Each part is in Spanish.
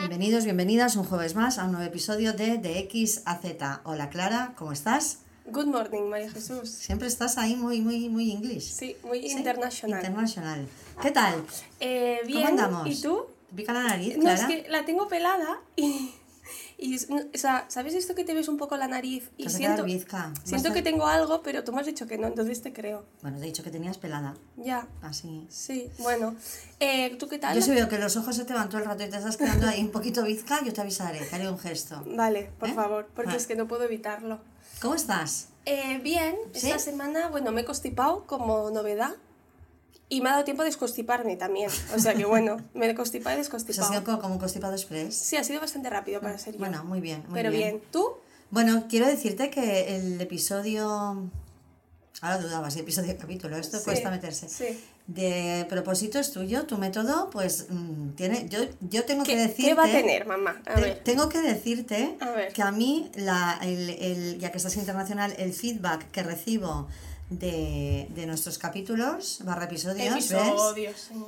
Bienvenidos, bienvenidas un jueves más a un nuevo episodio de De X a Z. Hola Clara, ¿cómo estás? Good morning, María Jesús. Siempre estás ahí muy, muy, muy inglés. Sí, muy internacional. Internacional. ¿Qué tal? Eh, bien, andamos? ¿y tú? ¿Te pica la nariz, No, Clara? es que la tengo pelada y, y o sea, ¿sabes esto que te ves un poco la nariz? Y siento, siento que tengo algo, pero tú me has dicho que no, entonces te creo. Bueno, te he dicho que tenías pelada. Ya, Así. sí, bueno. Eh, ¿Tú qué tal? Yo si veo que los ojos se te van todo el rato y te estás quedando ahí un poquito bizca, yo te avisaré, te haré un gesto. Vale, por ¿Eh? favor, porque Ah. es que no puedo evitarlo. ¿Cómo estás? Eh, bien, ¿Sí? esta semana, bueno, me he constipado como novedad. Y me ha dado tiempo de desconstiparme también. O sea que bueno, me he constipado y Pues ha desconstipado. sido co- como un constipado express. Sí, ha sido bastante rápido para ser yo. Bueno, muy bien, muy Pero bien. bien. ¿Tú? Bueno, quiero decirte que el episodio. Ahora dudaba si episodio capítulo, esto Sí, cuesta meterse. sí. De propósito es tuyo, tu método, pues mm, tiene. Yo, yo tengo que ¿Qué, decirte. qué va a tener, mamá? A te- ver. Tengo que decirte A ver. que a mí, la, el, el- ya que estás internacional, el feedback que recibo de, de nuestros capítulos, barra episodios. Episodios, sí.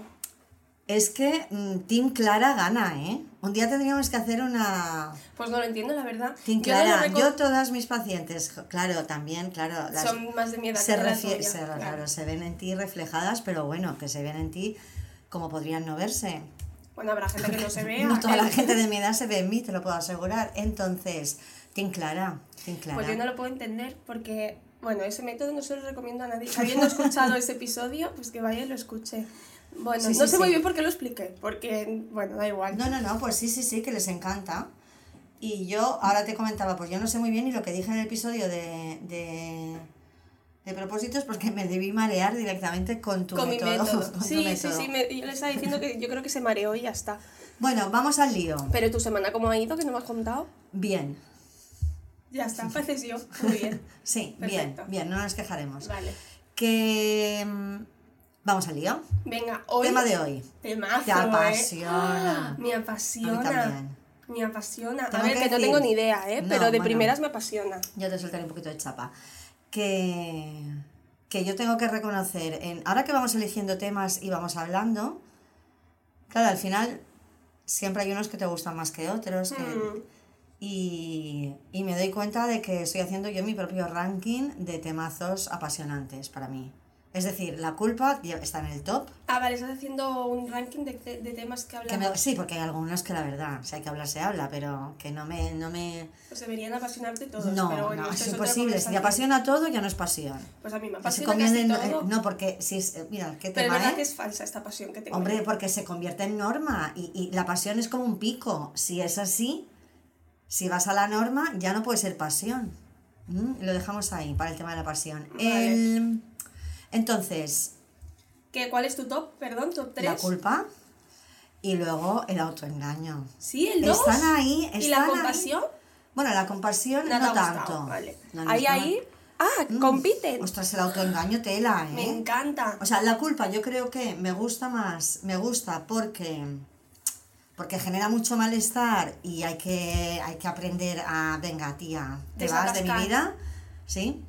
Es que mm, Team Clara gana, ¿eh? Un día tendríamos que hacer una, Pues no lo entiendo, la verdad. Team Yo Clara, yo todas mis pacientes, claro, también, claro, las- Son más de mi edad se, que la refiere- tuya, se- claro. claro, se ven en ti reflejadas, pero bueno, que se ven en ti como podrían no verse. Bueno, habrá gente que no se vea. No toda la gente de mi edad se ve en mí, te lo puedo asegurar. Entonces, Team Clara, Team Clara. Pues yo no lo puedo entender porque, bueno, ese método no se lo recomiendo a nadie. Habiendo escuchado ese episodio, pues que vaya y lo escuche. Bueno, Sí, no sí, sé muy sí. bien por qué lo expliqué, porque, bueno, da igual. No, no, no, pues sí, sí, sí, que les encanta. Y yo ahora te comentaba, pues yo no sé muy bien y lo que dije en el episodio de, de, de propósitos porque me debí marear directamente con tu Con mi método. método. con tu Sí, sí, método. sí, me- yo le estaba diciendo que yo creo que se mareó y ya está. Bueno, vamos al lío. Pero tu semana, ¿cómo ha ido? Que no me has contado. Bien, Ya está, pareces yo. Muy bien. sí, Perfecto. bien, bien, no nos quejaremos. Vale. Que... mm, Vamos al lío. Venga, hoy. Tema de hoy. Temazo, Te ¿eh? apasiona. ¡Ah! Me apasiona. A mí también. Me apasiona. Tengo a ver, que que, no tengo ni idea, ¿eh? No, Pero de bueno. primeras me apasiona. Yo te soltaré un poquito de chapa. Que, que yo tengo que reconocer, en, ahora que vamos eligiendo temas y vamos hablando, claro, al final siempre hay unos que te gustan más que otros. que- Mm. Y, y me doy cuenta de que estoy haciendo yo mi propio ranking de temazos apasionantes para mí. Es decir, la culpa está en el top. Ah, vale, estás haciendo un ranking de, de- de temas que hablamos. me- sí, porque hay algunos que la verdad, si hay que hablar se habla, pero que no me... No, me, Pues deberían apasionarte todos. no, pero no, es imposible. Si te apasiona todo, ya no es pasión. Pues a mí me apasiona casi en- todo. eh, no, porque si es, eh, mira, qué pero tema, verdad ¿eh? que es falsa esta pasión que tengo. Hombre, porque se convierte en norma y, y la pasión es como un pico. Si es así, si vas a la norma, ya no puede ser pasión. Mm, Lo dejamos ahí para el tema de la pasión. Vale. El- entonces, ¿Qué, ¿Cuál es tu top? Perdón, top 3. la culpa y luego el autoengaño. Sí, el 2. Están ahí, ¿Y la ahí. compasión? Bueno, la compasión No gustado, tanto. Vale. No, ahí, ahí. Ah, Mm, compiten. Ostras, el autoengaño tela, ¿eh? Me encanta. O sea, la culpa yo creo que me gusta más, me gusta porque porque genera mucho malestar y hay que hay que aprender a, venga, tía, te vas de mi vida, ¿sí?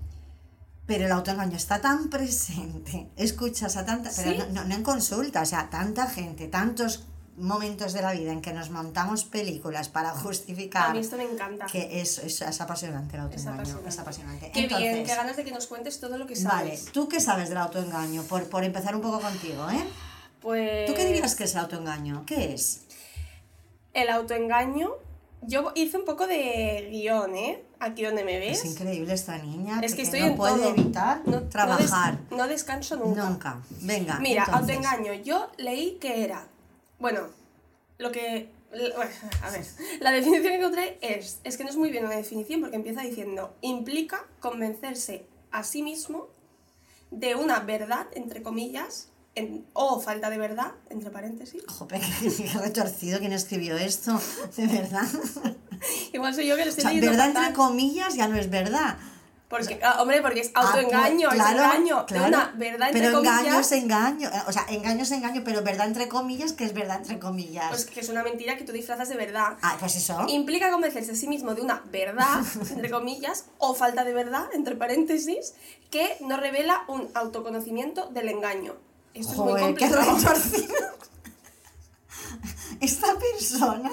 Pero el autoengaño está tan presente, escuchas a tanta, pero ¿Sí? no, no- no en consulta, o sea, tanta gente, tantos momentos de la vida en que nos montamos películas para justificar A mí esto me encanta. que es, es, es apasionante el autoengaño, apasionante. es apasionante. Qué bien, Entonces, qué ganas de que nos cuentes todo lo que Vale, sabes. ¿tú qué sabes del autoengaño? Por, por empezar un poco contigo, ¿eh? Pues. ¿Tú qué dirías que es el autoengaño? ¿Qué es? El autoengaño. Yo hice un poco de guion, ¿eh? Aquí donde me ves. Es increíble esta niña Es que estoy no en puede todo. evitar No- no des- trabajar. No, descanso nunca. nunca. Venga. Mira, entonces. autoengaño. Yo leí que era. Bueno, lo que. bueno, a ver, la definición que encontré es. Es que no es muy bien una definición porque empieza diciendo. Implica convencerse a sí mismo de una verdad, entre comillas, en- o falta de verdad, entre paréntesis. Jope, qué, retorcido quién escribió esto, de verdad. Igual soy yo que lo O estoy sea, leyendo verdad fatal. entre comillas ya no es verdad. Porque, ah, hombre, porque es Ah, autoengaño, pues, claro, es engaño. claro. una verdad entre pero comillas. engaño es engaño. O sea, engaño es engaño, pero verdad entre comillas, que es verdad entre comillas. Pues que es una mentira que tú disfrazas de verdad. ah, pues eso. Implica convencerse a sí mismo de una verdad, entre comillas, o falta de verdad, entre paréntesis, que no revela un autoconocimiento del engaño. Esto es muy Joder, qué complicado. retorcido. Esta persona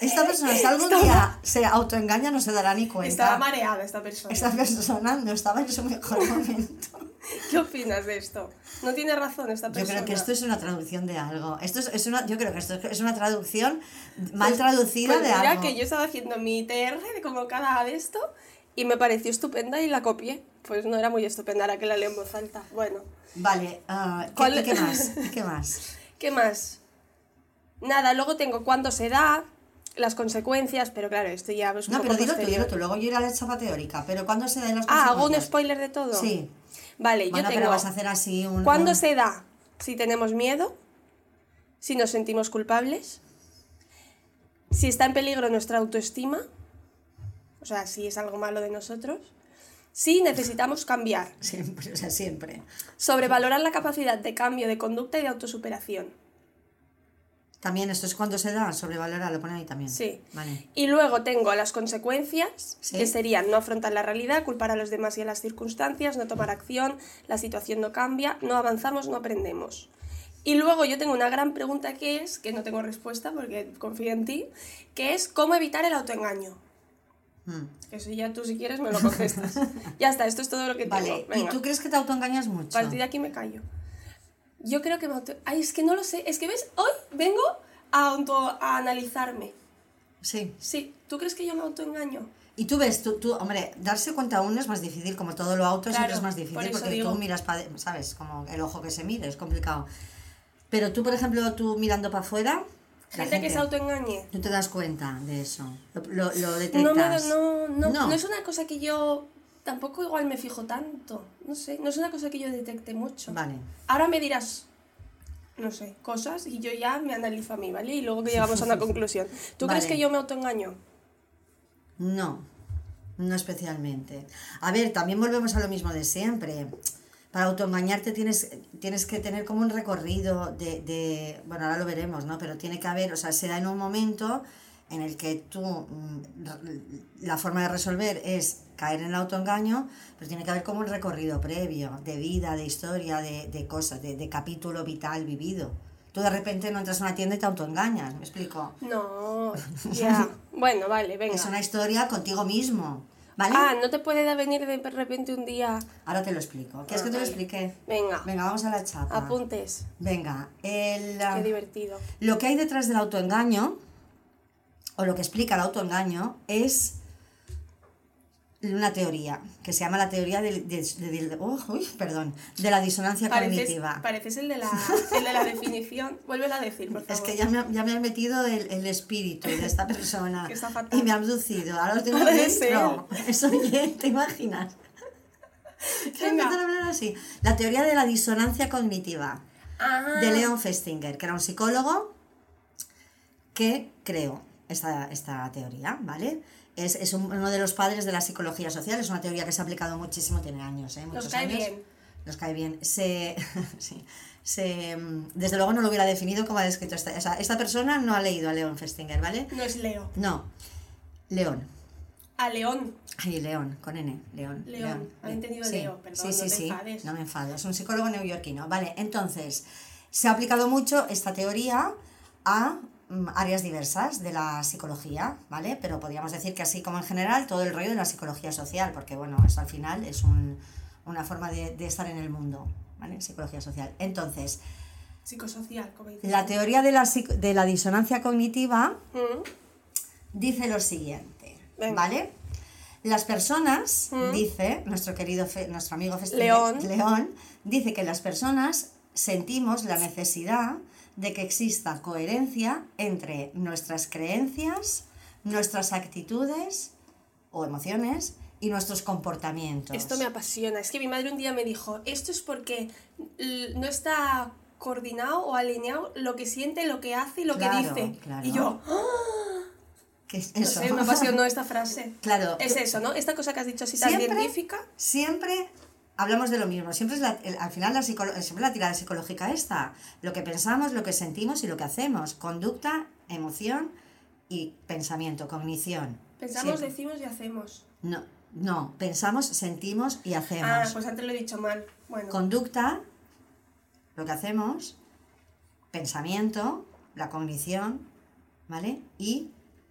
Esta persona, si algún Estaba- día se autoengaña, no se dará ni cuenta. Estaba mareada esta persona. Esta persona no estaba en su mejor momento. ¿Qué opinas de esto? No tiene razón esta Yo persona. creo que esto es una traducción de algo. Esto es, es una, yo creo que esto es una traducción mal traducida Pues de mira algo. que yo estaba haciendo mi TR de como cada de esto y me pareció estupenda y la copié. Pues no era muy estupenda ahora que la leo en voz alta. Bueno, Vale, ah, ¿qué, ¿Cuál- y qué más? ¿Y ¿Qué más? ¿qué más? Nada, luego tengo cuándo se da, las consecuencias, pero claro, esto ya es un No, poco pero dilo tú, dilo tú. Luego yo iré a la chapa teórica. Pero ¿cuándo se dan los Ah, ¿hago un consecuencias? spoiler de todo? Sí. Vale, Bueno, yo tengo... pero vas a hacer así un... ¿Cuándo un- se da? Si tenemos miedo, si nos sentimos culpables, si está en peligro nuestra autoestima, sea, si es algo malo de nosotros, si necesitamos cambiar, Siempre, o sea, siempre. sobrevalorar la capacidad de cambio de conducta y de autosuperación. También esto es cuando se da, sobrevalora, lo pone ahí también. Sí. Vale. Y luego tengo las consecuencias, Sí. que serían no afrontar la realidad, culpar a los demás y a las circunstancias, no tomar acción, la situación no cambia, no avanzamos, no aprendemos. Y luego yo tengo una gran pregunta que es, que no tengo respuesta porque confío en ti, que es cómo evitar el autoengaño. Mm. Eso ya tú si quieres me lo contestas. ya está, esto es todo lo que Vale, tengo. ¿y Venga, tú crees que te autoengañas mucho? a partir de aquí me callo. Yo creo que me auto... Ay, es que no lo sé. Es que ves, hoy vengo a, auto... a analizarme. Sí. Sí, ¿tú crees que yo me autoengaño? Y tú ves, tú, tú, hombre, darse cuenta uno es más difícil, como todo lo auto siempre Claro, es más por difícil, eso porque digo. tú miras, pa- ¿sabes? Como el ojo que se mire, es complicado. Pero tú, por ejemplo, tú mirando para afuera, la Gente, que se autoengañe. tú te das cuenta de eso, lo, lo, detectas. No, no, no, No. no es una cosa que yo tampoco igual me fijo tanto. No sé, no es una cosa que yo detecte mucho. Vale. Ahora me dirás, no sé, cosas y yo ya me analizo a mí, ¿vale? Y luego que llegamos a una conclusión. ¿Tú crees que yo me autoengaño? No, no especialmente. A ver, también volvemos a lo mismo de siempre. Para autoengañarte tienes, tienes que tener como un recorrido de, de- Bueno, ahora lo veremos, ¿no? Pero tiene que haber, o sea, se da en un momento en el que tú... mm, La forma de resolver es caer en el autoengaño, pero tiene que haber como un recorrido previo de vida, de historia, de, de cosas, de, de capítulo vital vivido. Tú de repente no entras a una tienda y te autoengañas, ¿me explico? No, ya. bueno, vale, venga. Es una historia contigo mismo, ¿vale? Ah, no te puede venir de repente un día. Ahora te lo explico. ¿Quieres que te lo explique? Venga, Venga, vamos a la chapa. apuntes. Venga, el, ah, Qué divertido. lo que hay detrás del autoengaño, o lo que explica el autoengaño, es una teoría que se llama la teoría de, de- de- oh, uy, perdón, de la disonancia Pareces, cognitiva. pareces el, de la, el de la definición. Vuélvelo a decir, por favor. Es que ya me, ya me han metido el, el espíritu de esta persona Que está fatal. y me ha abducido. Ahora lo tengo dentro. Eso ¿te imaginas? Venga. a hablar así. La teoría de la disonancia cognitiva Ah, de Leon Festinger, que era un psicólogo que creó esta, esta teoría, ¿vale? Es, es un- uno de los padres de la psicología social, es una teoría que se ha aplicado muchísimo, tiene años, ¿eh? Muchos Nos cae años. bien. Nos cae bien. Se, sí, se, desde luego no lo hubiera definido como ha descrito esta, o sea, esta persona no ha leído a Leon Festinger, ¿vale? No es Leo. No, León. A León. Ay, León, con N, León. León. Había entendido Leo, perdón, Sí, no sí, te sí, enfades. no me enfado. Es un psicólogo neoyorquino. Vale, entonces, se ha aplicado mucho esta teoría a áreas diversas de la psicología, ¿vale? Pero podríamos decir que así como en general, todo el rollo de la psicología social, porque bueno, eso al final es un- una forma de, de estar en el mundo, ¿vale? Psicología social. Entonces, Psicosocial, como dices. la teoría de la, de la disonancia cognitiva Mm, dice lo siguiente, Venga. ¿vale? Las personas, Mm. dice nuestro querido, Fe- nuestro amigo León. León, dice que las personas sentimos la necesidad de que exista coherencia entre nuestras creencias, nuestras actitudes o emociones y nuestros comportamientos. Esto me apasiona. Es que mi madre un día me dijo, esto es porque no está coordinado o alineado lo que siente, lo que hace y lo Claro, que dice. claro. Y yo, ¿Qué es no eso? sé, me apasionó esta frase. Claro. Es eso, ¿no? Esta cosa que has dicho así tan científica. Siempre hablamos de lo mismo. Siempre es la, el- al final la, psicolo- siempre la tirada psicológica esta. Lo que pensamos, lo que sentimos y lo que hacemos. Conducta, emoción y pensamiento, cognición. Pensamos, Siempre. decimos y hacemos. No, no, pensamos, sentimos y hacemos. Ah, pues antes lo he dicho mal. Bueno, Conducta, lo que hacemos, pensamiento, la cognición, ¿vale? Y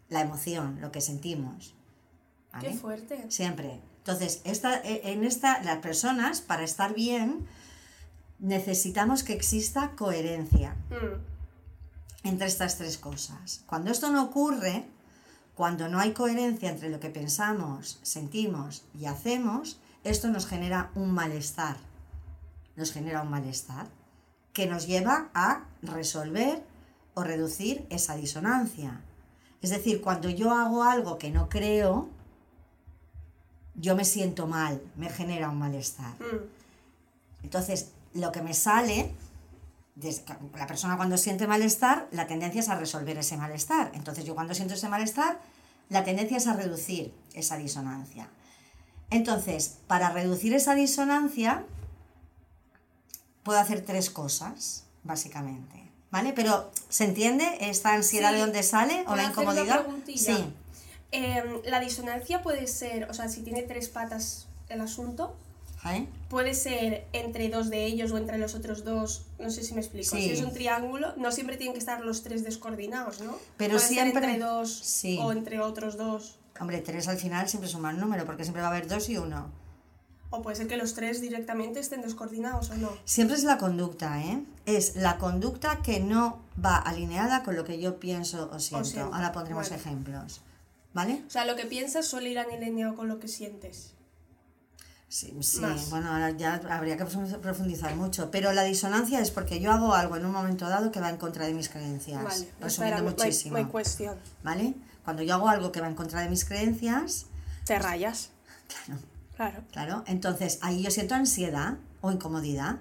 la emoción, lo que sentimos. Qué fuerte. Siempre. Entonces, esta, e, en esta, las personas, para estar bien, necesitamos que exista coherencia Mm, entre estas tres cosas. Cuando esto no ocurre, cuando no hay coherencia entre lo que pensamos, sentimos y hacemos, esto nos genera un malestar. Nos genera un malestar que nos lleva a resolver o reducir esa disonancia. Es decir, cuando yo hago algo que no creo, yo me siento mal, me genera un malestar. mm, Entonces, lo que me sale, la persona cuando siente malestar, la tendencia es a resolver ese malestar. Entonces, yo cuando siento ese malestar, la tendencia es a reducir esa disonancia. Entonces, para reducir esa disonancia, puedo hacer tres cosas, básicamente. ¿Vale? Pero, ¿se entiende esta ansiedad Sí. de dónde sale o ¿Puedo la incomodidad? Sí. Em, la disonancia puede ser, o sea, si tiene tres patas el asunto, ¿Vale? puede ser entre dos de ellos o entre los otros dos, no sé si me explico. Sí. Si es un triángulo, no siempre tienen que estar los tres descoordinados, ¿no? Pero puede siempre- ser entre dos sí. o entre otros dos. Hombre, tres al final siempre es un mal número, porque siempre va a haber dos y uno. O puede ser que los tres directamente estén descoordinados o no. Siempre es la conducta, ¿eh? Es la conducta que no va alineada con lo que yo pienso o siento. Ahora pondremos vale. ejemplos. ¿Vale? O sea, lo que piensas suele ir alineado con lo que sientes. Sí, sí. Más. bueno, ahora ya habría que profundizar mucho. Pero la disonancia es porque yo hago algo en un momento dado que va en contra de mis creencias. Vale, resumiendo espera, my- muchísimo. my question. ¿Vale? Cuando yo hago algo que va en contra de mis creencias, Te rayas. claro, Claro. Claro, entonces ahí yo siento ansiedad o incomodidad,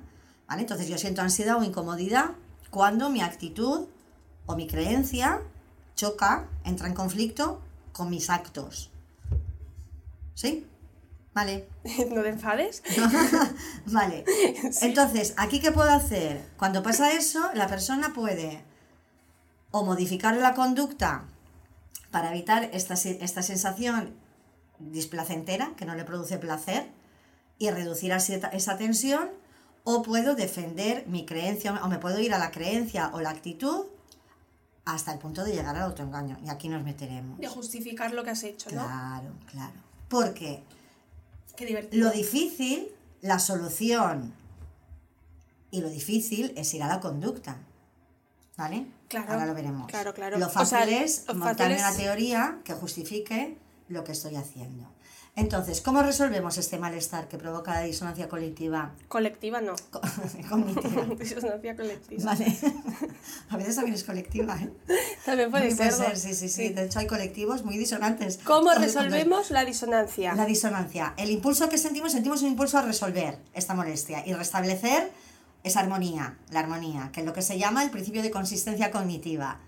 ¿vale? Entonces yo siento ansiedad o incomodidad cuando mi actitud o mi creencia choca, entra en conflicto con mis actos. ¿Sí? Vale. no te enfades. Vale. Entonces, ¿aquí qué puedo hacer? Cuando pasa eso, la persona puede o modificar la conducta para evitar esta, esta sensación displacentera, que no le produce placer, y reducir así esa tensión, o puedo defender mi creencia, o me puedo ir a la creencia o la actitud hasta el punto de llegar al autoengaño. Y aquí nos meteremos. De justificar lo que has hecho, ¿no? Claro, claro. Porque Qué divertido. lo difícil, la solución y lo difícil es ir a la conducta. ¿Vale? Claro, Ahora lo veremos. claro, claro. Lo O fácil sea, es fácil una teoría que justifique lo que estoy haciendo. Entonces, ¿cómo resolvemos este malestar que provoca la disonancia colectiva? Colectiva no. co- cognitiva? Disonancia colectiva. Vale. A veces también es colectiva, ¿eh? También puede También ser. sí, sí, sí, De hecho, hay colectivos muy disonantes. ¿Cómo Entonces, resolvemos la disonancia? La disonancia. El impulso que sentimos, sentimos un impulso a resolver esta molestia y restablecer esa armonía, la armonía, que es lo que se llama el principio de consistencia cognitiva.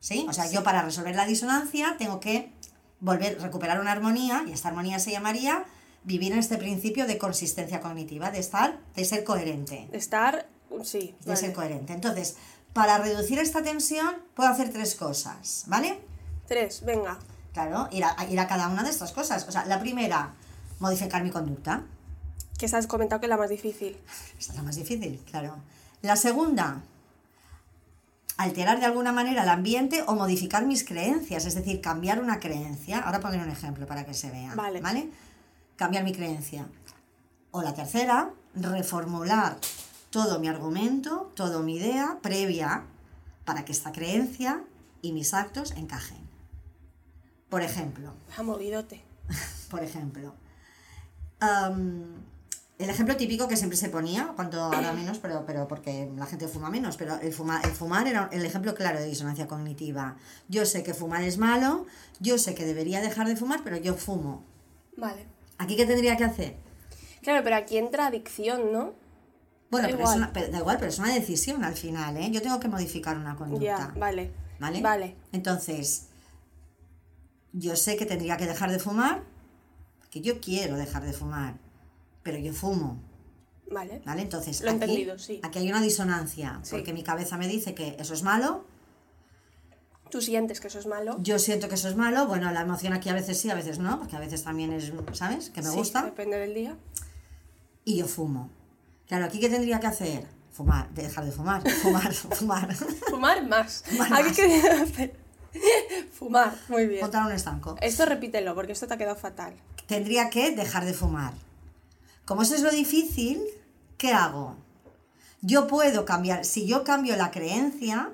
¿Sí? O sea, yo para resolver la disonancia tengo que volver, recuperar una armonía, y esta armonía se llamaría vivir en este principio de consistencia cognitiva, de estar, de ser coherente. Estar, sí. De vale. ser coherente. Entonces, para reducir esta tensión, puedo hacer tres cosas, ¿vale? Tres, venga. Claro, ir a, ir a cada una de estas cosas. O sea, la primera, modificar mi conducta. Que has comentado que es la más difícil. Esta es la más difícil, claro. La segunda, alterar de alguna manera el ambiente o modificar mis creencias, es decir, cambiar una creencia. Ahora pondré un ejemplo para que se vea. Vale. Cambiar mi creencia. O la tercera, reformular todo mi argumento, toda mi idea previa para que esta creencia y mis actos encajen. Por ejemplo, Ha movidote. por ejemplo. El ejemplo típico que siempre se ponía, cuando ahora menos, pero, pero porque la gente fuma menos, pero el, fuma- el fumar era el ejemplo claro de disonancia cognitiva. Yo sé que fumar es malo, yo sé que debería dejar de fumar, pero yo fumo. Vale. ¿Aquí qué tendría que hacer? Claro, pero aquí entra adicción, ¿no? Bueno, Da pero, igual. Es una, pero da igual, pero es una decisión al final, ¿eh? Yo tengo que modificar una conducta. Ya, vale. ¿Vale? Vale. Entonces, yo sé que tendría que dejar de fumar, que yo quiero dejar de fumar, pero yo fumo. Vale. ¿Vale? Entonces, Lo aquí, entendido, sí. aquí hay una disonancia, Sí. porque mi cabeza me dice que eso es malo, Tú sientes que eso es malo. yo siento que eso es malo, bueno, la emoción aquí a veces sí, a veces no, porque a veces también es, ¿sabes? Que me Sí, gusta, Depende del día. y yo fumo. Claro, ¿aquí qué tendría que hacer? Fumar, dejar de fumar, fumar, fumar. Fumar más. Fumar Aquí más. quería hacer Fumar, muy bien. Montar un estanco. Esto repítelo, porque esto te ha quedado fatal. Tendría que dejar de fumar. Como eso es lo difícil, ¿qué hago? Yo puedo cambiar, si yo cambio la creencia,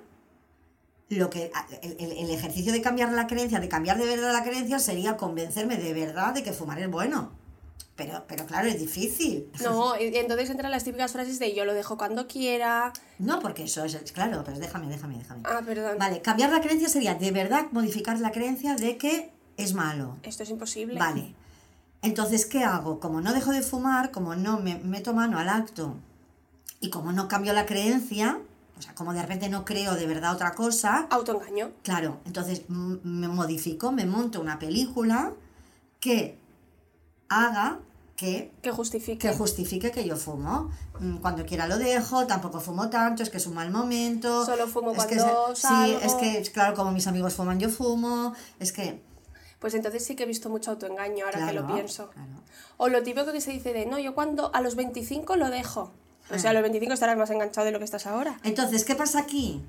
lo que el, el- el ejercicio de cambiar la creencia, de cambiar de verdad la creencia, sería convencerme de verdad de que fumar es bueno. Pero, pero claro, es difícil. No, entonces entran las típicas frases de yo lo dejo cuando quiera. No, porque eso es, claro, pero déjame, déjame, déjame. Ah, perdón. Vale, cambiar la creencia sería de verdad modificar la creencia de que es malo. Esto es imposible. Vale. Entonces, ¿qué hago? Como no dejo de fumar, como no me meto mano al acto y como no cambio la creencia, o sea, como de repente no creo de verdad otra cosa, Autoengaño. claro, entonces me modifico, me monto una película que haga que Que justifique. que justifique que yo fumo. Mm, Cuando quiera lo dejo, tampoco fumo tanto, es que es un mal momento. Solo fumo es cuando salgo. Sí, es que, claro, como mis amigos fuman, yo fumo. Es que. Pues entonces sí que he visto mucho autoengaño ahora que lo pienso. claro. O lo típico que se dice de, no, yo cuando a los 25 lo dejo. O Ah. sea, a los 25 estarás más enganchado de lo que estás ahora. Entonces, ¿qué pasa aquí?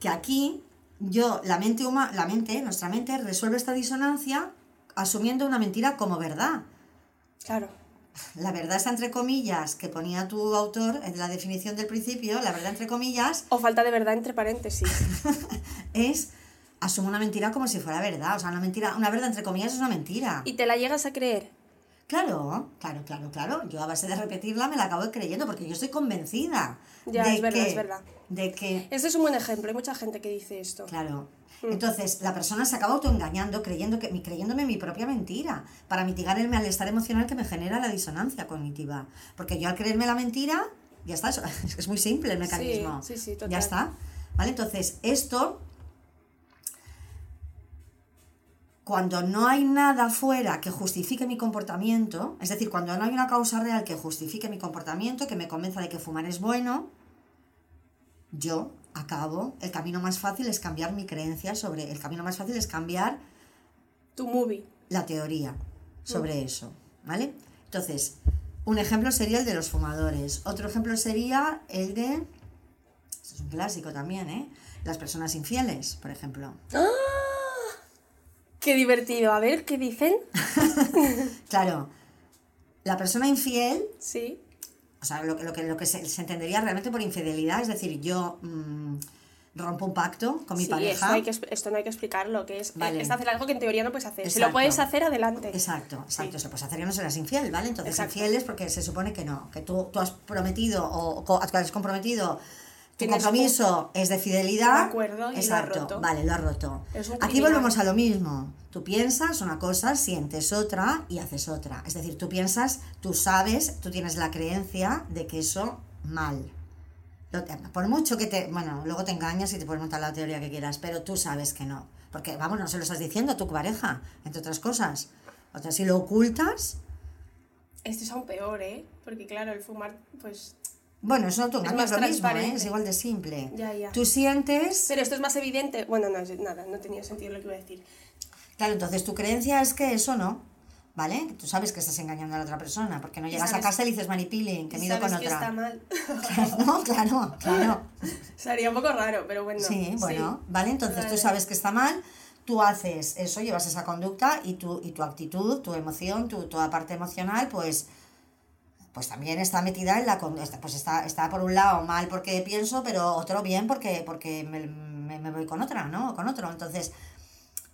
Que aquí yo, la mente humana, la mente, nuestra mente, resuelve esta disonancia asumiendo una mentira como verdad. Claro. La verdad está entre comillas, que ponía tu autor en la definición del principio, la verdad entre comillas, O falta de verdad entre paréntesis. es asumo una mentira como si fuera verdad. O sea, una mentira, una verdad entre comillas es una mentira. y te la llegas a creer. Claro, claro, claro, claro. Yo a base de repetirla me la acabo creyendo porque yo estoy convencida. Ya, de es verdad, que- es verdad. De que, Este es un buen ejemplo. Hay mucha gente que dice esto. claro. Mm. Entonces, la persona se acaba autoengañando, creyendo que, creyéndome mi propia mentira, para mitigar el malestar emocional que me genera la disonancia cognitiva. Porque yo al creerme la mentira, ya está, es muy simple el mecanismo. sí, sí, total. Ya está. ¿Vale? Entonces, esto cuando no hay nada fuera que justifique mi comportamiento, es decir, cuando no hay una causa real que justifique mi comportamiento, que me convenza de que fumar es bueno, yo acabo, el camino más fácil es cambiar mi creencia sobre, el camino más fácil es cambiar Tu movie. la teoría Mm. sobre eso, ¿vale? Entonces, un ejemplo sería el de los fumadores, otro ejemplo sería el de, esto es un clásico también, ¿eh? Las personas infieles, por ejemplo. Qué divertido. A ver, ¿qué dicen? Claro, la persona infiel Sí. O sea, lo, que- lo que, lo que se, se entendería realmente por infidelidad, es decir, yo mm, rompo un pacto con mi sí, esto, pareja. hay que, expl- esto no hay que explicarlo, que es, Vale. es hacer algo que en teoría no puedes hacer. Si Exacto. lo puedes hacer, adelante. Exacto, exacto. Sí. Se puede hacer que no serás infiel, ¿vale? Entonces, Exacto. infiel es porque se supone que no, que tú, tú has prometido o co- has comprometido. Tu compromiso es de fidelidad. De acuerdo, y lo has Exacto, roto. vale, lo has roto. Aquí volvemos a lo mismo. Tú piensas una cosa, sientes otra y haces otra. Es decir, tú piensas, tú sabes, tú tienes la creencia de que eso mal. Lo por mucho que te. Bueno, luego te engañas y te puedes montar la teoría que quieras, pero tú sabes que no. Porque, vamos, no se lo estás diciendo a tu pareja, entre otras cosas. O sea, si lo ocultas, Esto es aún peor, ¿eh? Porque claro, el fumar, pues... bueno, eso no te Es más lo mismo, ¿eh? es igual de simple. Ya, ya. Tú sientes. Pero esto es más evidente. Bueno, no, es- nada, no tenía sentido lo que iba a decir. Claro, entonces tu creencia es que eso no. ¿Vale? Tú sabes que estás engañando a la otra persona, porque no llegas a casa y le dices maripili, que Y mido sabes con que está otra. mal. No, claro, claro. Sería un poco raro, pero bueno. Sí, bueno, ¿vale? Entonces tú sabes que está mal, tú haces eso, llevas esa conducta y tu, y tu actitud, tu emoción, tu, toda parte emocional, pues, pues también está metida en la... Pues está, está por un lado mal porque pienso, pero otro bien porque, porque me, me- me voy con otra, ¿no? Con otro. Entonces,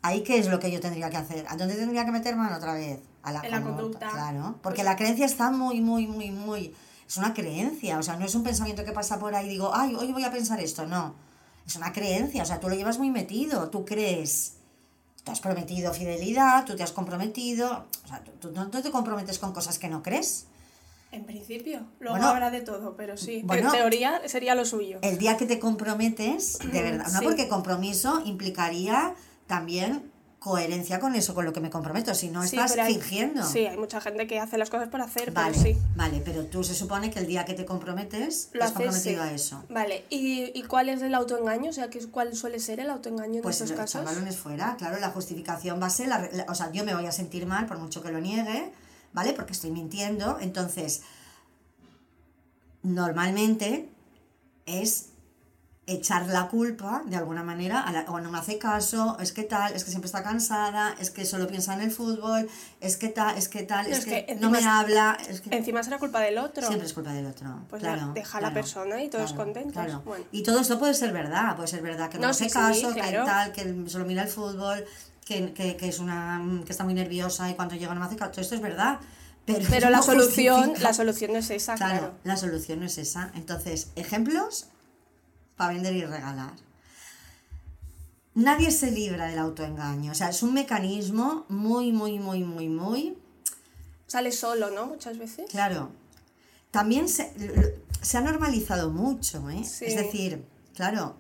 ¿ahí qué es lo que yo tendría que hacer? ¿A dónde tendría que meter mano otra vez? A la En la conducta. Claro, porque Pues- la creencia está muy, muy, muy, muy... Es una creencia, o sea, no es un pensamiento que pasa por ahí y digo, ay, hoy voy a pensar esto, no. Es una creencia, o sea, tú lo llevas muy metido, tú crees, tú has prometido fidelidad, tú te has comprometido, o sea, tú, tú no no te comprometes con cosas que no crees. En principio. Luego Bueno, habrá de todo, pero sí. bueno. en teoría sería lo suyo. El día que te comprometes, de verdad, no Sí. porque compromiso implicaría también coherencia con eso, con lo que me comprometo, si no Sí, estás hay- fingiendo. Sí, hay mucha gente que hace las cosas por hacer, Vale, pero sí. vale, pero tú se supone que el día que te comprometes, te Lo has haces, comprometido sí. a eso. Vale, ¿Y, ¿y cuál es el autoengaño? O sea, ¿qué es- ¿cuál suele ser el autoengaño en Pues estos casos? balones fuera, claro, la justificación va a ser, la- la- o sea, yo me voy a sentir mal por mucho que lo niegue, ¿vale? Porque estoy mintiendo, entonces, normalmente es echar la culpa de alguna manera, a la- o no me hace caso, es que tal, es que siempre está cansada, es que solo piensa en el fútbol, es que tal, es que tal, es, es que, que no me habla, es que Encima será culpa del otro. siempre es culpa del otro. Pues claro, deja a la claro, persona y todos contentos. Bueno. Y todo esto puede ser verdad, puede ser verdad que no, No, hace sí, sí, caso, que claro. tal, que solo mira el fútbol, que, que, que es una que está muy nerviosa y cuando llega no me hace caso, todo esto es verdad. Pero, Pero la no solución, justifica- la solución no es esa, Claro, claro. la solución no es esa. Entonces, ejemplos para vender y regalar. Nadie se libra del autoengaño. O sea, es un mecanismo muy, muy, muy, muy, muy Sale solo, ¿no? Muchas veces. Claro. También se, se ha normalizado mucho, ¿eh? Sí. Es decir, claro,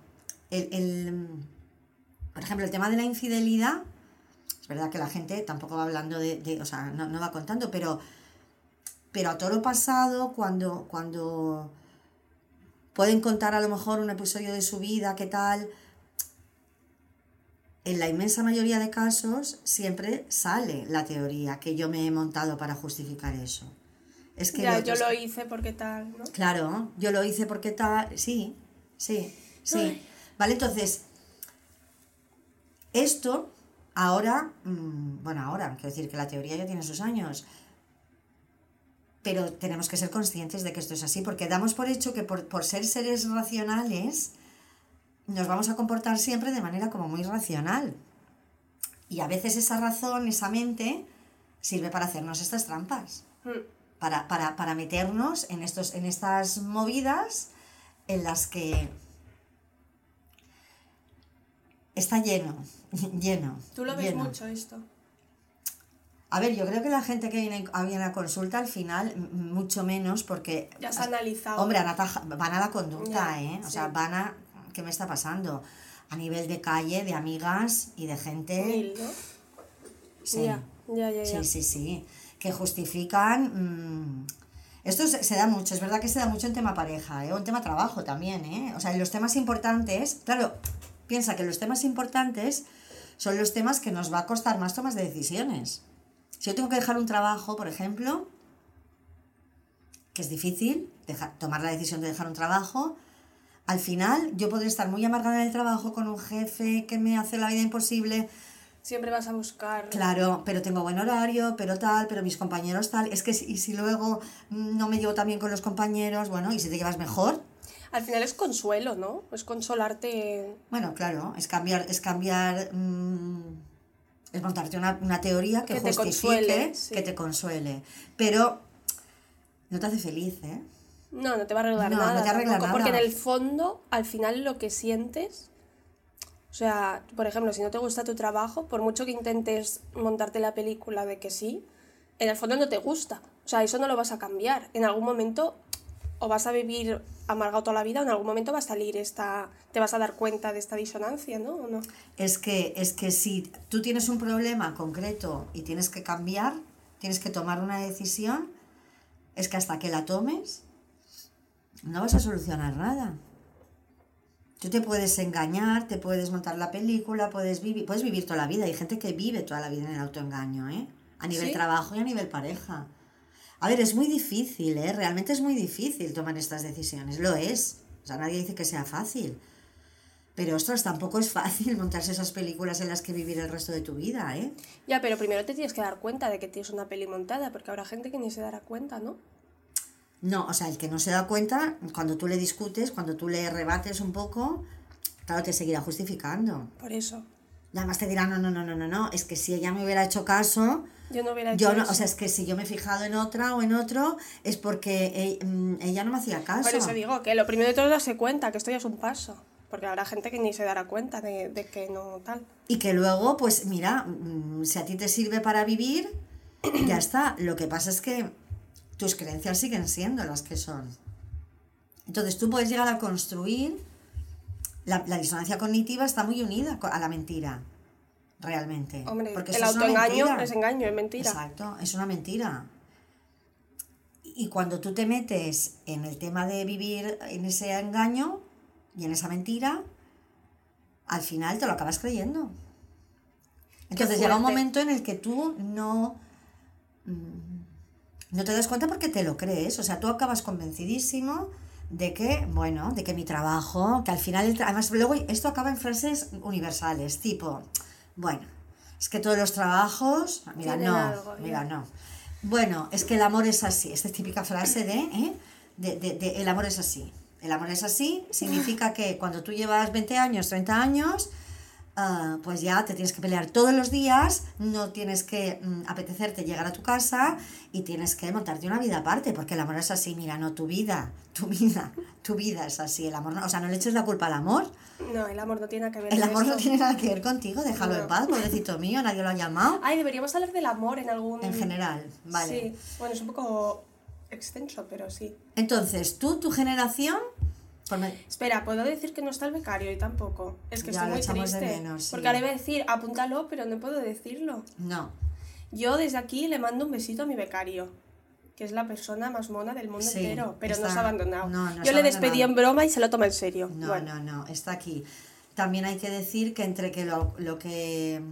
el, el- por ejemplo, el tema de la infidelidad, es verdad que la gente tampoco va hablando de, de- o sea, no, no va contando, pero, pero a todo lo pasado, cuando, cuando pueden contar a lo mejor un episodio de su vida, qué tal, en la inmensa mayoría de casos siempre sale la teoría que yo me he montado para justificar eso. Es que ya, yo lo hice porque tal, ¿no? Claro, yo lo hice porque tal. Sí, sí, sí. Ay. Vale, entonces, esto ahora, mm, bueno, ahora, quiero decir que la teoría ya tiene sus años, pero tenemos que ser conscientes de que esto es así, porque damos por hecho que por, por ser seres racionales nos vamos a comportar siempre de manera como muy racional. Y a veces esa razón, esa mente, sirve para hacernos estas trampas Mm. para, para, para meternos en, estos, en estas movidas en las que está lleno, lleno. Tú lo ves lleno. mucho esto. A ver, yo creo que la gente que viene, a- viene a consulta al final, mucho menos, porque... Ya se ha analizado. Hombre, van a la conducta, Ya, ¿eh? O sí. sea, van a... ¿Qué me está pasando? A nivel de calle, de amigas y de gente... Mil, ¿no? Sí. Ya, ya, ya, ya. Sí, sí, sí. Que justifican. mm, esto se, se da mucho, es verdad que se da mucho en tema pareja, ¿eh? o en tema trabajo también, ¿eh? O sea, en los temas importantes, claro, piensa que los temas importantes son los temas que nos va a costar más tomas de decisiones. Si yo tengo que dejar un trabajo, por ejemplo, que es difícil dejar, tomar la decisión de dejar un trabajo, al final yo podré estar muy amargada en el trabajo con un jefe que me hace la vida imposible, Siempre vas a buscar. Claro, pero tengo buen horario, pero tal, pero mis compañeros tal. Es que si, y si luego mm, no me llevo tan bien con los compañeros, bueno, y si te llevas mejor, Al final es consuelo, ¿no? Es consolarte. bueno, claro, es cambiar, es cambiar, mm, es montarte una, una teoría que, justifique, consuele, sí. que te consuele. Pero no te hace feliz, ¿eh? No, no te va a arreglar No, no nada. te arregla tampoco, Porque en nada. el fondo, al final lo que sientes. O sea, por ejemplo, si no te gusta tu trabajo, por mucho que intentes montarte la película de que sí, en el fondo no te gusta. O sea, eso no lo vas a cambiar. En algún momento o vas a vivir amargado toda la vida o en algún momento va a salir esta... te vas a dar cuenta de esta disonancia, ¿no? ¿O no? Es que, es que si tú tienes un problema concreto y tienes que cambiar, tienes que tomar una decisión, es que hasta que la tomes, no vas a solucionar nada. Tú te puedes engañar, te puedes montar la película, puedes vivir, puedes vivir toda la vida. Hay gente que vive toda la vida en el autoengaño, ¿eh? A nivel ¿Sí? trabajo y a nivel pareja. A ver, es muy difícil, ¿eh? Realmente es muy difícil tomar estas decisiones. Lo es. O sea, nadie dice que sea fácil. Pero, ostras, tampoco es fácil montarse esas películas en las que vivir el resto de tu vida, ¿eh? Ya, pero primero te tienes que dar cuenta de que tienes una peli montada, porque habrá gente que ni se dará cuenta, ¿no? No, o sea, el que no se da cuenta, cuando tú le discutes, cuando tú le rebates un poco, claro, te seguirá justificando. Por eso. Además te dirá, no, no, no, no, no, no, es que si ella me hubiera hecho caso, Yo no hubiera hecho no, eso. o sea, es que si yo me he fijado en otra o en otro, es porque mm, ella no me hacía caso. Por eso digo que lo primero de todo es darse cuenta que esto ya es un paso. Porque habrá gente que ni se dará cuenta de, de que no tal. Y que luego, pues mira, mm, si a ti te sirve para vivir, ya está. Lo que pasa es que tus creencias siguen siendo las que son. Entonces tú puedes llegar a construir, la, la disonancia cognitiva está muy unida a la mentira, realmente. Hombre, Porque el es autoengaño es engaño, es mentira. Exacto, es una mentira. Y cuando tú te metes en el tema de vivir en ese engaño y en esa mentira, al final te lo acabas creyendo. Entonces llega un momento en el que tú no, mm, no te das cuenta porque te lo crees. O sea, tú acabas convencidísimo de que, bueno, de que mi trabajo, que al final, además luego esto acaba en frases universales, tipo, bueno, es que todos los trabajos, mira, Tienen no, algo, mira, no. Bueno, es que el amor es así, esta es típica frase de, ¿eh? de, de- de el amor es así. El amor es así significa que cuando tú llevas 20 años, 30 años, ah, pues ya te tienes que pelear todos los días, no tienes que mm, apetecerte llegar a tu casa y tienes que montarte una vida aparte, porque el amor es así, mira, no tu vida, tu vida, tu vida es así, el amor no, o sea, no le eches la culpa al amor, No, el amor no tiene nada que ver el amor no tiene nada que ver contigo, déjalo en paz, pobrecito mío, nadie lo ha llamado, Ay, deberíamos hablar del amor en algún... en general, vale. Sí, bueno, es un poco extenso, pero sí. Entonces, tú, tu generación, Espera, ¿puedo decir que no está el becario y tampoco? Es que Ya, estoy muy triste. menos, sí. Porque ahora iba a decir, apúntalo, pero no puedo decirlo. no, Yo desde aquí le mando un besito a mi becario, que es la persona más mona del mundo Sí, entero, pero está- nos ha abandonado. no, nos Yo le despedí en broma y se lo toma en serio. No, Bueno, no, no, está aquí. También hay que decir que entre que lo, lo que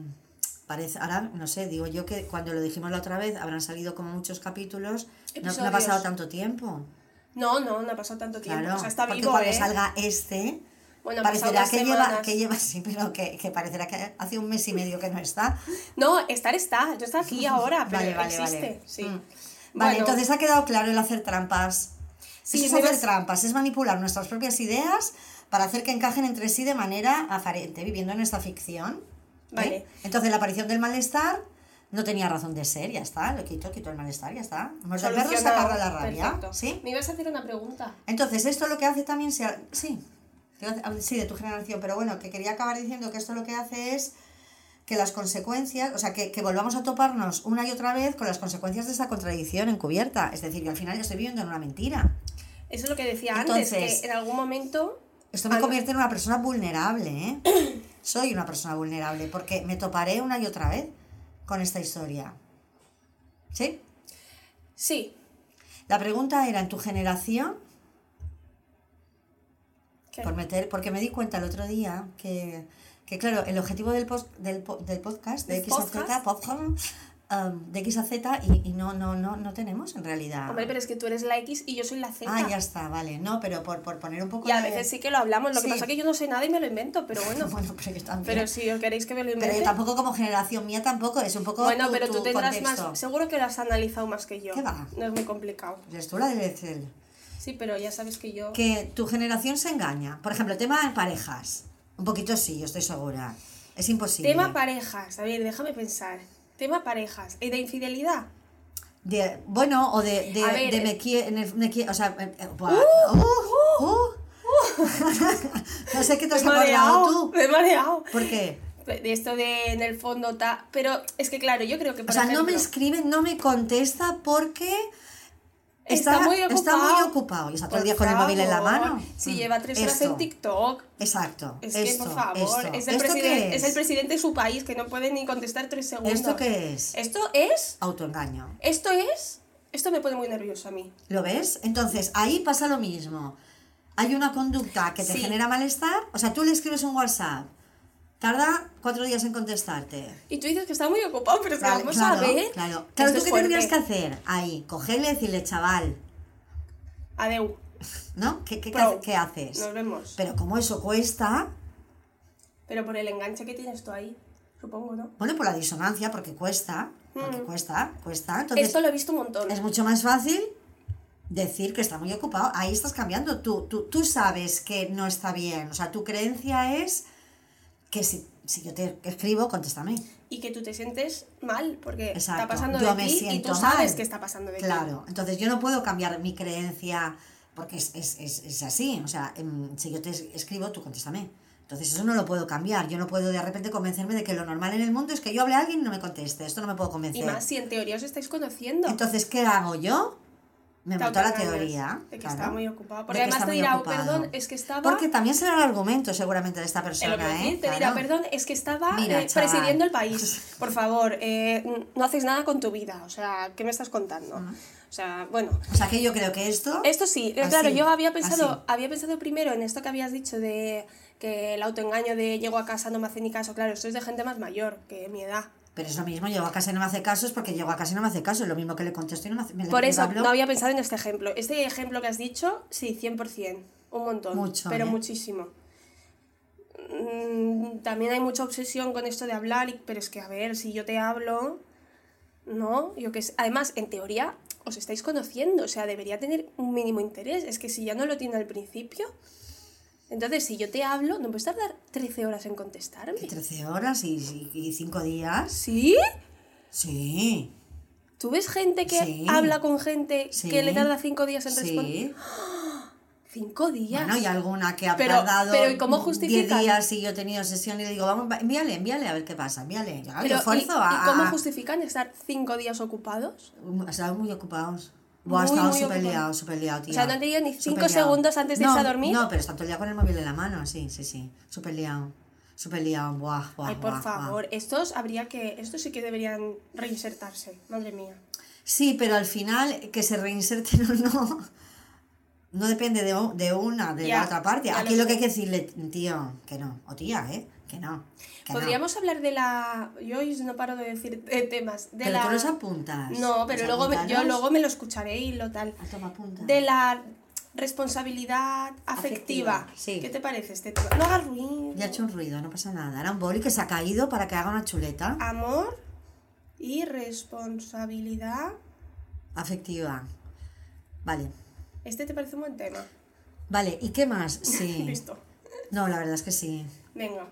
parece, ahora no sé, digo yo que cuando lo dijimos la otra vez habrán salido como muchos capítulos, no, no ha pasado tanto tiempo. No, no, no ha pasado tanto tiempo. Claro, o sea, está porque vivo, cuando ¿eh? salga este, Bueno, parecerá que lleva, que lleva, sí, pero que, que parecerá que hace un mes y medio que no está. No, estar está. Yo estoy aquí ahora, pero Vale, vale, existe. vale. Sí. Mm. Vale, Bueno, entonces ha quedado claro el hacer trampas. Sí, Eso es hacer vas- trampas, es manipular nuestras propias ideas para hacer que encajen entre sí de manera aparente, viviendo en esta ficción. ¿eh? Vale. Entonces la aparición del malestar no tenía razón de ser, ya está, lo quito, quito el malestar, ya está. Muerde el perro agarra la rabia. Perfecto. ¿Sí? Me ibas a hacer una pregunta. Entonces, esto lo que hace también, sea, sí, te iba a hacer- sí, de tu generación, pero bueno, que quería acabar diciendo que esto lo que hace es que las consecuencias, o sea, que, que volvamos a toparnos una y otra vez con las consecuencias de esa contradicción encubierta. Es decir, que al final yo estoy viviendo en una mentira. Eso es lo que decía Entonces- antes, que en algún momento... Esto me Ah, convierte en una persona vulnerable, ¿eh? Soy una persona vulnerable porque me toparé una y otra vez con esta historia. ¿Sí? Sí. La pregunta era, ¿en tu generación ¿Qué? por meter, porque me di cuenta el otro día que, que claro, el objetivo del, post, del, del podcast, de ¿Del X a Z, podcast, um, de X a Z, y, y no, no, no, no tenemos en realidad. Hombre, pero es que tú eres la X y yo soy la Z. ah, ya está, vale. No, pero por, por poner un poco Y a de- veces sí que lo hablamos. Lo Sí. que pasa es que yo no sé nada y me lo invento, pero bueno. Bueno, pero yo también. pero si os queréis que me lo Pero invente... yo tampoco como generación mía tampoco, es un poco Bueno, tu- pero tu tú tendrás contexto. más... Seguro que lo has analizado más que yo. ¿Qué va? No es muy complicado. Pues tú la del Excel. Sí, pero ya sabes que yo... Que tu generación se engaña. Por ejemplo, tema de parejas. Un poquito sí, yo estoy segura. Es imposible. Tema parejas. A ver, déjame pensar. Tema parejas. ¿Y de infidelidad? De, bueno, o de, de, A ver, de eh. me quiere, o sea, eh, eh, buah, uh, uh. no sé qué te has mareado. tú. Me he mareado. ¿Por qué? De esto de en el fondo ta... Pero es que claro, yo creo que O por sea, no me escribe, no me contesta porque Está muy está muy ocupado. ocupado y está todo el día con el móvil en la mano. Si Mm, lleva tres horas esto. en TikTok. Exacto. Es esto, que, por favor, esto. es, el ¿Esto presidente, qué es? el presidente de su país que no puede ni contestar tres segundos. ¿Esto qué es? Esto es, Autoengaño. esto es, esto me pone muy nervioso a mí. ¿Lo ves? Entonces, ahí pasa lo mismo. Hay una conducta que te Sí. genera malestar. O sea, tú le escribes un WhatsApp. Tarda cuatro días en contestarte. Y tú dices que está muy ocupado, pero Vale, vamos claro, a ver. Claro, claro ¿tú qué tendrías que hacer? Ahí, cogerle y decirle, chaval, Adeu, ¿no? ¿Qué, qué, Pro. qué haces? nos vemos. Pero como eso cuesta, Pero por el enganche que tienes tú ahí, supongo, ¿no? bueno, por la disonancia, porque cuesta, porque Mm. cuesta, cuesta. Entonces, Esto lo he visto un montón. es mucho más fácil decir que está muy ocupado. Ahí estás cambiando. Tú, tú, tú sabes que no está bien. O sea, tu creencia es que si, si yo te escribo, contéstame. Y que tú te sientes mal, porque Exacto. está pasando yo de me ti y tú sabes mal. que está pasando de. Claro. Entonces yo no puedo cambiar mi creencia porque es, es, es, es así. O sea, em, si yo te es- escribo, tú contéstame. Entonces eso no lo puedo cambiar. Yo no puedo de repente convencerme de que lo normal en el mundo es que yo hable a alguien y no me conteste. Esto no me puedo Y convencer. más si en teoría os estáis conociendo. Entonces, ¿qué hago yo? Me monto la teoría. De que claro, está muy ocupado. Porque que además te dirá, "Oh, ocupado. perdón, es que estaba. Porque también será el argumento seguramente de esta persona, ¿eh? te dirá, Claro. perdón, es que estaba Mira, eh, presidiendo el país. Por favor, eh, no haces nada con tu vida. O sea, ¿qué me estás contando? O sea, bueno. O sea, que yo creo que esto... Esto sí, eh, Así, claro, yo había pensado, así. había pensado primero en esto que habías dicho de que el autoengaño de llego a casa no me hace ni caso, claro, esto es de gente más mayor que mi edad. Pero es lo mismo, llego a casa y no me hace caso, es porque llego a casa y no me hace caso. Es lo mismo que le contesto y no me hace me Por le eso, hablo. no había pensado en este ejemplo. Este ejemplo que has dicho, sí, 100%. Un montón. Mucho, Pero ¿eh? muchísimo. Mm, También hay mucha obsesión con esto de hablar, y- pero es que, a ver, si yo te hablo, ¿no? Yo que sé. Además, en teoría, os estáis conociendo, o sea, debería tener un mínimo interés. Es que si ya no lo tiene al principio, entonces si yo te hablo, ¿no puedes tardar 13 horas en contestarme? Y 13 horas y, y 5 días. ¿Sí? Sí. ¿Tú ves gente que Sí. habla con gente Sí. que le tarda 5 días en responder? Sí. ¿Cinco días? Bueno, y alguna que ha Pero- tardado pero ¿y cómo 10 justifican? días y yo he tenido sesión y le digo, vamos, va- envíale, envíale a ver qué pasa, envíale. Yo, Pero, ¿y, esfuerzo a, y cómo justifican estar cinco días ocupados? Estaban muy ocupados. Buah, muy súper ocupados. liados, súper liados, tía. O sea, no han tenido ni Súper cinco liado. segundos antes de irse No, a dormir. No, pero está todo el día con el móvil en la mano, sí, sí, sí. Súper liado. Súper liado, buah, buah, Ay, por buah, buah. favor, estos habría que, estos sí que deberían reinsertarse, madre mía. Sí, pero al final, que se reinserten o no, no depende de, de una, de Ya, la otra parte. Aquí lo lo que hay que decirle, tío, que no. O tía, ¿eh? Que no. que no. Podríamos hablar de la. Yo hoy no paro de decir eh, temas. De Pero la... tú los apuntas. No, pero luego me- yo luego me lo escucharé y lo tal. Ah, toma, apunta. De la responsabilidad afectiva. Afectiva, sí. ¿Qué te parece este tema? No hagas ruido. Ya ha hecho un ruido, no pasa nada. Era un boli que se ha caído para que haga una chuleta Amor y responsabilidad. afectiva. Vale. Este te parece un buen tema. Vale, ¿y qué más? Sí. Listo. No, la verdad es que sí. Venga.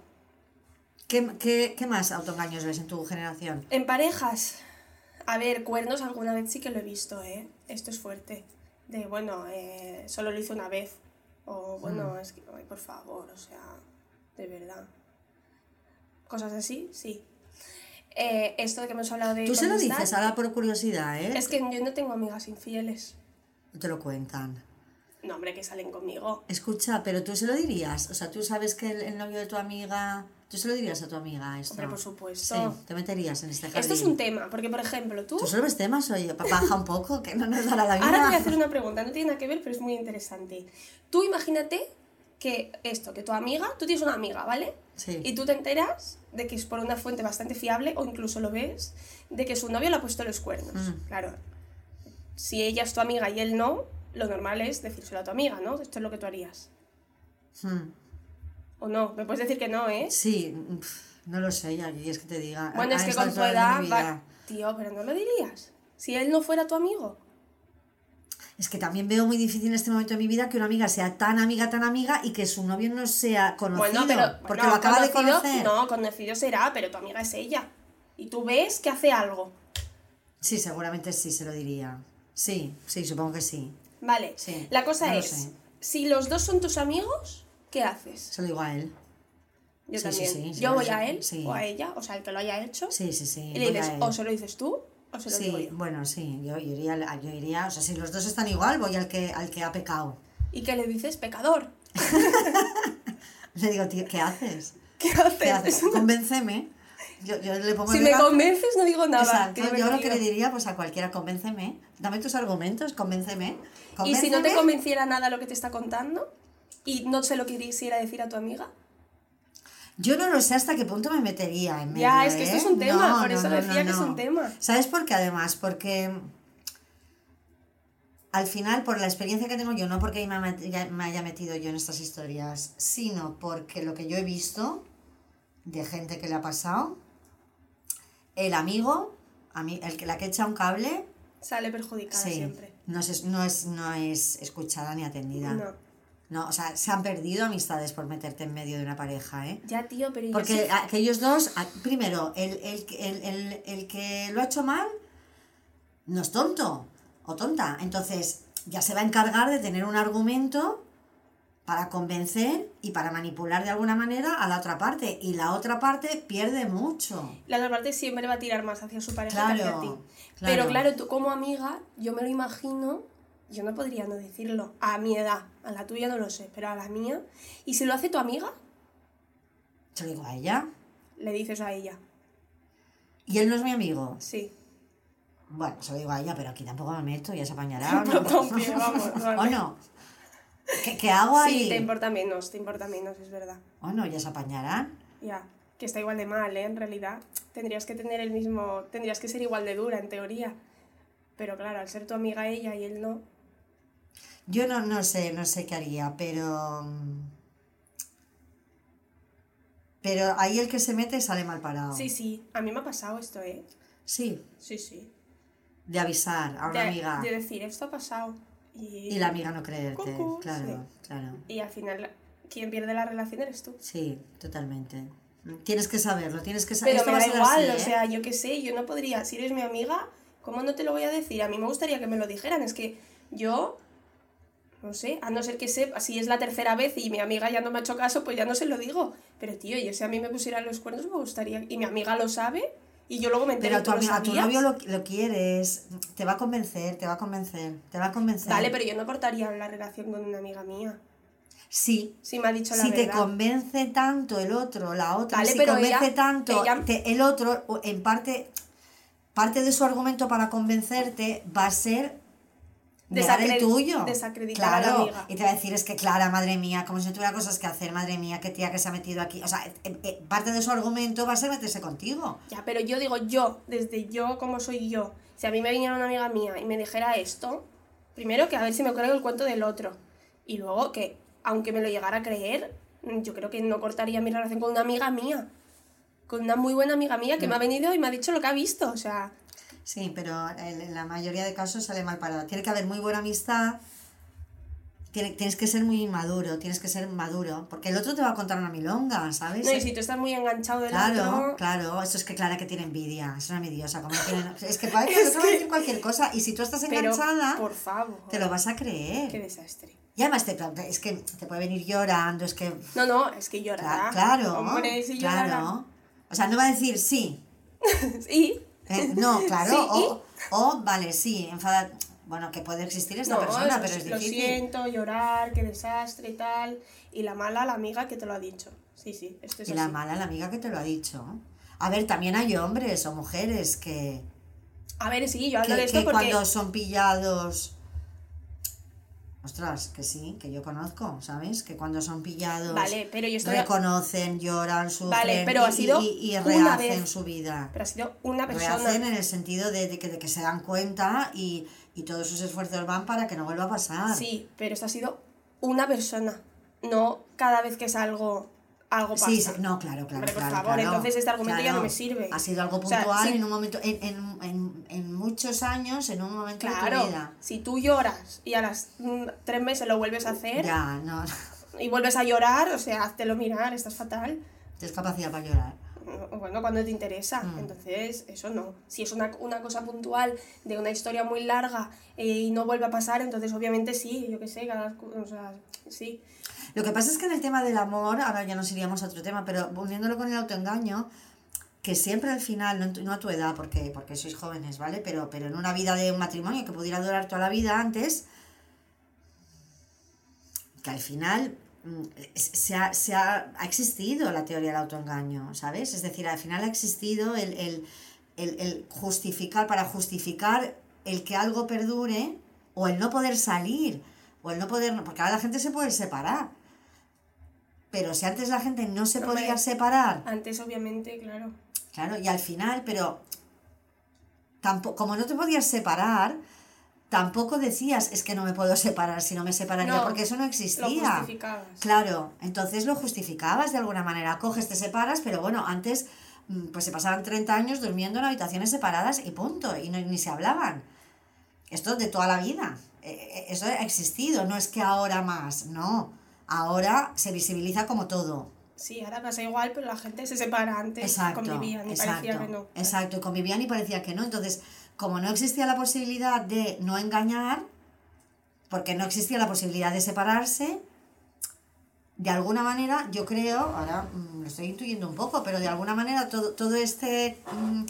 ¿Qué, qué, qué más autoengaños ves en tu generación? En parejas. A ver, cuernos alguna vez sí que lo he visto, ¿eh? Esto es fuerte. De, bueno, eh, solo lo hice una vez. O, bueno, Hmm. es que, ay, por favor, o sea, de verdad. Cosas así, sí. Eh, esto de que hemos hablado de... Tú se lo dices ahora por curiosidad, ¿eh? Es que yo no tengo amigas infieles. No te lo cuentan. No, hombre, que salen conmigo. Escucha, pero tú se lo dirías. O sea, tú sabes que el, el novio de tu amiga. Tú se lo dirías a tu amiga esto. Hombre, por supuesto. Sí, te meterías en este jardín. Esto es un tema, porque por ejemplo, tú... Tú solo ves temas, oye, baja un poco, que no nos dará la vida. Ahora te voy a hacer una pregunta, no tiene nada que ver, pero es muy interesante. Tú imagínate que esto, que tu amiga, tú tienes una amiga, ¿vale? Sí. Y tú te enteras de que es por una fuente bastante fiable, o incluso lo ves, de que su novio le ha puesto los cuernos. Mm. Claro. Si ella es tu amiga y él no, lo normal es decírselo a tu amiga, ¿no? Esto es lo que tú harías. Hmm. O no, me puedes decir que no, ¿eh? Sí, no lo sé, ya es que te diga. Bueno, es que con tu de edad... va-. Tío, pero no lo dirías. Si él no fuera tu amigo. Es que también veo muy difícil en este momento de mi vida que una amiga sea tan amiga, tan amiga y que su novio no sea conocido. Bueno, pero. porque bueno, lo acaba de conocido- conocer. No, conocido será, pero tu amiga es ella. Y tú ves que hace algo. Sí, seguramente sí se lo diría. Sí, sí, supongo que sí. Vale. Sí, La cosa no es: si los dos son tus amigos, ¿qué haces? Se lo digo a él. Yo Sí, también. sí, sí, yo voy a él o a ella, o sea, el que lo haya hecho. Sí, sí, sí. y le dices, o se lo dices tú, o se lo digo Sí, yo. bueno, sí, yo, yo iría, yo iría, o sea, si los dos están igual, voy al que, al que ha pecado. Y que le dices, pecador. Le digo, tío, ¿qué haces? ¿Qué haces? ¿Qué haces? Convénceme. Yo, yo le pongo Si me convences, no digo nada. Exacto, Qué yo lo que le diría pues a cualquiera, convénceme. Dame tus argumentos, convénceme. Y si no te convénceme. convenciera nada lo que te está contando, y no se lo quisiera decir a tu amiga, Yo no lo sé hasta qué punto me metería en medio. Ya, es que esto ¿eh? es un tema, No, por no, eso no, decía que es un tema. ¿Sabes por qué además? Porque al final, por la experiencia que tengo yo, no porque me haya metido yo en estas historias, sino porque lo que yo he visto de gente que le ha pasado, el amigo, a mí, el que, la que echa un cable, sale perjudicada sí, siempre. no es, no, es, no es escuchada ni atendida. No. O sea, se han perdido amistades por meterte en medio de una pareja, ¿eh? Ya, tío, pero yo Porque sí- aquellos dos, primero, el, el, el, el, el que lo ha hecho mal no es tonto o tonta. Entonces, ya se va a encargar de tener un argumento para convencer y para manipular de alguna manera a la otra parte. Y la otra parte pierde mucho. la otra parte siempre va a tirar más hacia su pareja que hacia Claro, ti. claro. Pero claro, tú como amiga, yo me lo imagino, yo no podría no decirlo, a mi edad, a la tuya no lo sé, pero a la mía. Y si lo hace tu amiga, Se lo digo a ella. le dices a ella, Y él no es mi amigo. sí. Bueno, se lo digo a ella, pero aquí tampoco me meto, ya se apañará. ¿o no? Planta un pie, vamos, vale. ¿O no? ¿Qué, qué hago ahí? Sí, te importa menos, te importa menos, es verdad. ¿O no? Ya se apañarán. Ya. que está igual de mal, ¿eh? En realidad, tendrías que tener el mismo, tendrías que ser igual de dura, en teoría. Pero claro, al ser tu amiga ella y él no, Yo no, no sé, no sé qué haría, pero. Pero ahí el que se mete sale mal parado. Sí, sí, a mí me ha pasado esto, ¿eh? Sí, Sí, sí. de avisar a una de, amiga. de decir, esto ha pasado. Y, Y la amiga no creerte. Claro, sí. claro. y al final, quien pierde la relación eres tú. Sí, totalmente. Tienes que saberlo, tienes que saber. Pero Esto me da igual, así, o ¿eh? sea, yo qué sé, yo no podría, si eres mi amiga, ¿cómo no te lo voy a decir? A mí me gustaría que me lo dijeran, es que yo, no sé, a no ser que sepa, si es la tercera vez y mi amiga ya no me ha hecho caso, pues ya no se lo digo. Pero tío, yo si a mí me pusieran los cuernos me gustaría, y mi amiga lo sabe, y yo luego me entero Pero tu, amiga, tu novio lo, lo quieres, te va a convencer, te va a convencer, te va a convencer. Vale, pero yo no cortaría la relación con una amiga mía. Sí, Si me ha dicho la si te convence tanto el otro, la otra, Vale, si pero convence ella- tanto ella- te- el otro, en parte, parte de su argumento para convencerte va a ser negar el Desacre- tuyo. desacreditar a la claro, amiga. y te va a decir, es que Clara, madre mía, como si no tuviera cosas que hacer, madre mía, qué tía que se ha metido aquí. O sea, eh, eh, parte de su argumento va a ser meterse contigo. Ya, pero yo digo yo, desde yo como soy yo, si a mí me viniera una amiga mía y me dijera esto, primero que a ver si me creo el cuento del otro. Y luego que, aunque me lo llegara a creer, mm, yo creo que no cortaría mi relación con una amiga mía. Con una muy buena amiga mía que me ha venido y me ha dicho lo que ha visto. O sea, Sí, pero en la mayoría de casos sale mal parado. Tiene que haber muy buena amistad. Tiene- tienes que ser muy maduro, tienes que ser maduro. Porque el otro te va a contar una milonga, ¿sabes? no, y si tú estás muy enganchado del Claro, otro... claro, eso es que Clara que tiene envidia, es una envidiosa, como es que parece que va a decir cualquier cosa y si tú estás Pero, enganchada, por favor, te lo vas a creer. qué desastre. Y además te, es que te puede venir llorando, es que No, no, es que llorará. claro, Hombre, llorará. claro. O sea, no va a decir sí, Sí, eh, no, claro, Sí, o, o vale, sí, enfada, bueno, que puede existir esta no, persona, eso pero es lo difícil. siento, llorar, qué desastre y tal. Y la mala, la amiga que te lo ha dicho. Sí, sí, esto es Y la mala, la amiga que te lo ha dicho. A ver, también hay hombres o mujeres que, A ver, sí, yo hablo que, de esto que porque... cuando son pillados. Ostras, que sí, que yo conozco, ¿sabes? Que cuando son pillados Vale, pero yo estoy... reconocen, lloran, sufren Vale, pero ha y, sido y, y rehacen su vida. Pero ha sido una persona... Rehacen en el sentido de, de que, de que se dan cuenta y, y todos sus esfuerzos van para que no vuelva a pasar. Sí, pero esto ha sido una persona. No cada vez que salgo, algo pasa. Sí, sí, no, claro, claro. Hombre, por claro, favor, claro, entonces este argumento ya claro. no me sirve. Ha sido algo O sea, puntual sí. en un momento, en, en, en, en muchos años, en un momento de tu Claro, vida. si tú lloras y a las mm, tres meses lo vuelves a hacer Ya, no, y vuelves a llorar, o sea, háztelo mirar, estás fatal. tienes capacidad para llorar. Bueno, cuando te interesa. Mm. Entonces, eso no. Si es una, una cosa puntual de una historia muy larga eh, y no vuelve a pasar, entonces obviamente sí, yo qué sé, cada, o sea, sí. Lo que pasa es que en el tema del amor, ahora ya nos iríamos a otro tema, pero uniéndolo con el autoengaño, que siempre al final, no, no a tu edad, porque, porque sois jóvenes, ¿vale? Pero, pero en una vida de un matrimonio que pudiera durar toda la vida antes, que al final mm, se ha, se ha, ha existido la teoría del autoengaño, ¿sabes? Es decir, al final ha existido el, el, el, el justificar, para justificar el que algo perdure o el no poder salir o el no poder, porque ahora la gente se puede separar. Pero si antes la gente no se podía separar, Antes, obviamente, claro. claro, y al final, pero tampoco, como no te podías separar, tampoco decías, es que no me puedo separar si no me separaría, No, porque eso no Lo existía. justificabas. Claro, entonces lo justificabas de alguna manera. Coges, te separas, pero bueno, antes mm, pues se pasaban 30 años durmiendo en habitaciones separadas y punto, y no, ni se hablaban. Esto de toda la vida. Eh, eh, Eso ha existido, no es que ahora más, no. Ahora se visibiliza como todo. Sí, ahora pasa igual, pero la gente se separa antes. Exacto, convivían y exacto, parecía que no. exacto, y convivían y parecía que no. Entonces, como no existía la posibilidad de no engañar, porque no existía la posibilidad de separarse, de alguna manera, yo creo, ahora mm, lo estoy intuyendo un poco, pero de alguna manera todo, todo este mm,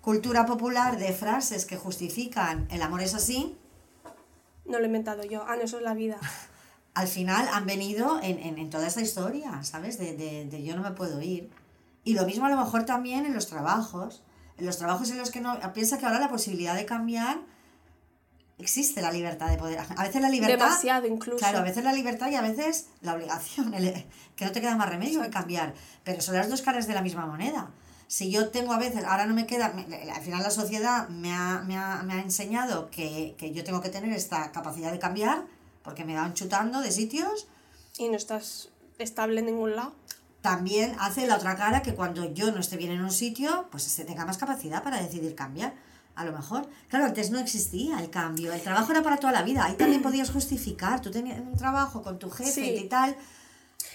cultura popular de frases que justifican el amor es así, No lo he inventado yo. Ah, no, eso es la vida. al final han venido en, en, en toda esta historia, ¿sabes? De, de, de yo no me puedo ir. Y lo mismo a lo mejor también en los trabajos. En los trabajos en los que no... Piensa que ahora la posibilidad de cambiar existe la libertad de poder. A veces la libertad. Demasiado incluso. Claro, a veces la libertad y a veces la obligación, el- que no te queda más remedio que cambiar. Pero son las dos caras de la misma moneda. Si yo tengo a veces, ahora no me queda, me- al final la sociedad me ha, me ha, me ha enseñado que, que yo tengo que tener esta capacidad de cambiar, porque me van chutando de sitios, Y no estás estable en ningún lado. también hace la otra cara que cuando yo no esté bien en un sitio, pues se tenga más capacidad para decidir cambiar. A lo mejor. Claro, antes no existía el cambio. El trabajo era para toda la vida. Ahí también podías justificar. Tú tenías un trabajo con tu jefe Sí. y tal.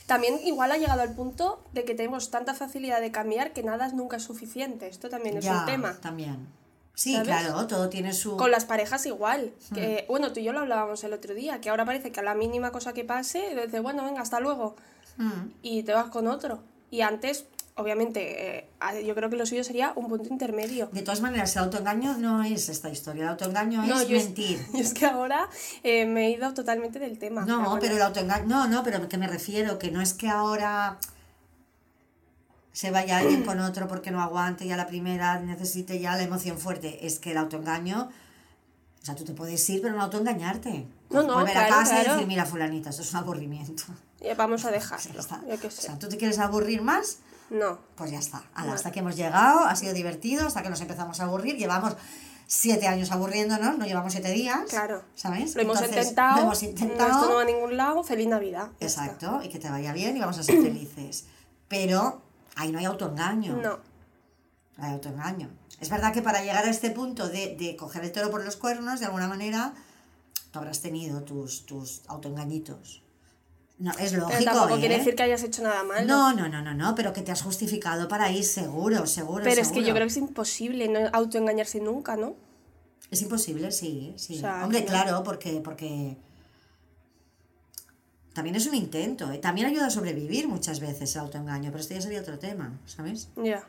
También igual ha llegado al punto de que tenemos tanta facilidad de cambiar que nada nunca es suficiente. Esto también es ya, un tema. También. Sí, ¿Sabes? claro, todo tiene su. Con las parejas igual. Hmm. Que, bueno, tú y yo lo hablábamos el otro día, que ahora parece que a la mínima cosa que pase, dices, bueno, venga, hasta luego. Mm. Y te vas con otro. Y antes, obviamente, eh, a- yo creo que lo suyo sería un punto intermedio. De todas maneras, el autoengaño no es esta historia. El autoengaño No, es yo es- mentir. Y es que ahora eh, me he ido totalmente del tema. No, bueno. pero el autoengaño. No, no, pero que me refiero, que no es que ahora se vaya alguien con otro porque no aguante ya la primera, necesite ya la emoción fuerte. Es que el autoengaño. O sea, tú te puedes ir, pero no autoengañarte. No, no, Volver a claro, casa y claro. decir, mira, fulanita, esto es un aburrimiento. Ya vamos a dejarlo. está. Yo O sea, tú te quieres aburrir más, No. pues ya está. Ala, Vale. Hasta que hemos llegado, ha sido divertido, hasta que nos empezamos a aburrir. Llevamos siete años aburriéndonos, no llevamos siete días. Claro. ¿Sabes? Lo hemos Entonces, intentado. Lo hemos intentado. Esto no va a ningún lado. Feliz Navidad. Exacto, y que te vaya bien y vamos a ser felices. Pero ahí no hay autoengaño. No. No hay autoengaño. Es verdad que para llegar a este punto de, de coger el toro por los cuernos, de alguna manera, tú habrás tenido tus, tus autoengañitos. No, es lógico. Pero tampoco ¿eh? quiere decir que hayas hecho nada malo. No, no, no, no, no, pero que te has justificado para ir seguro, seguro. Pero es que yo creo que es imposible no autoengañarse nunca, ¿no? Es imposible, sí, sí. O sea, Hombre, claro, porque, porque también es un intento. ¿eh? También ayuda a sobrevivir muchas veces el autoengaño, pero esto ya sería otro tema, ¿sabes? Ya.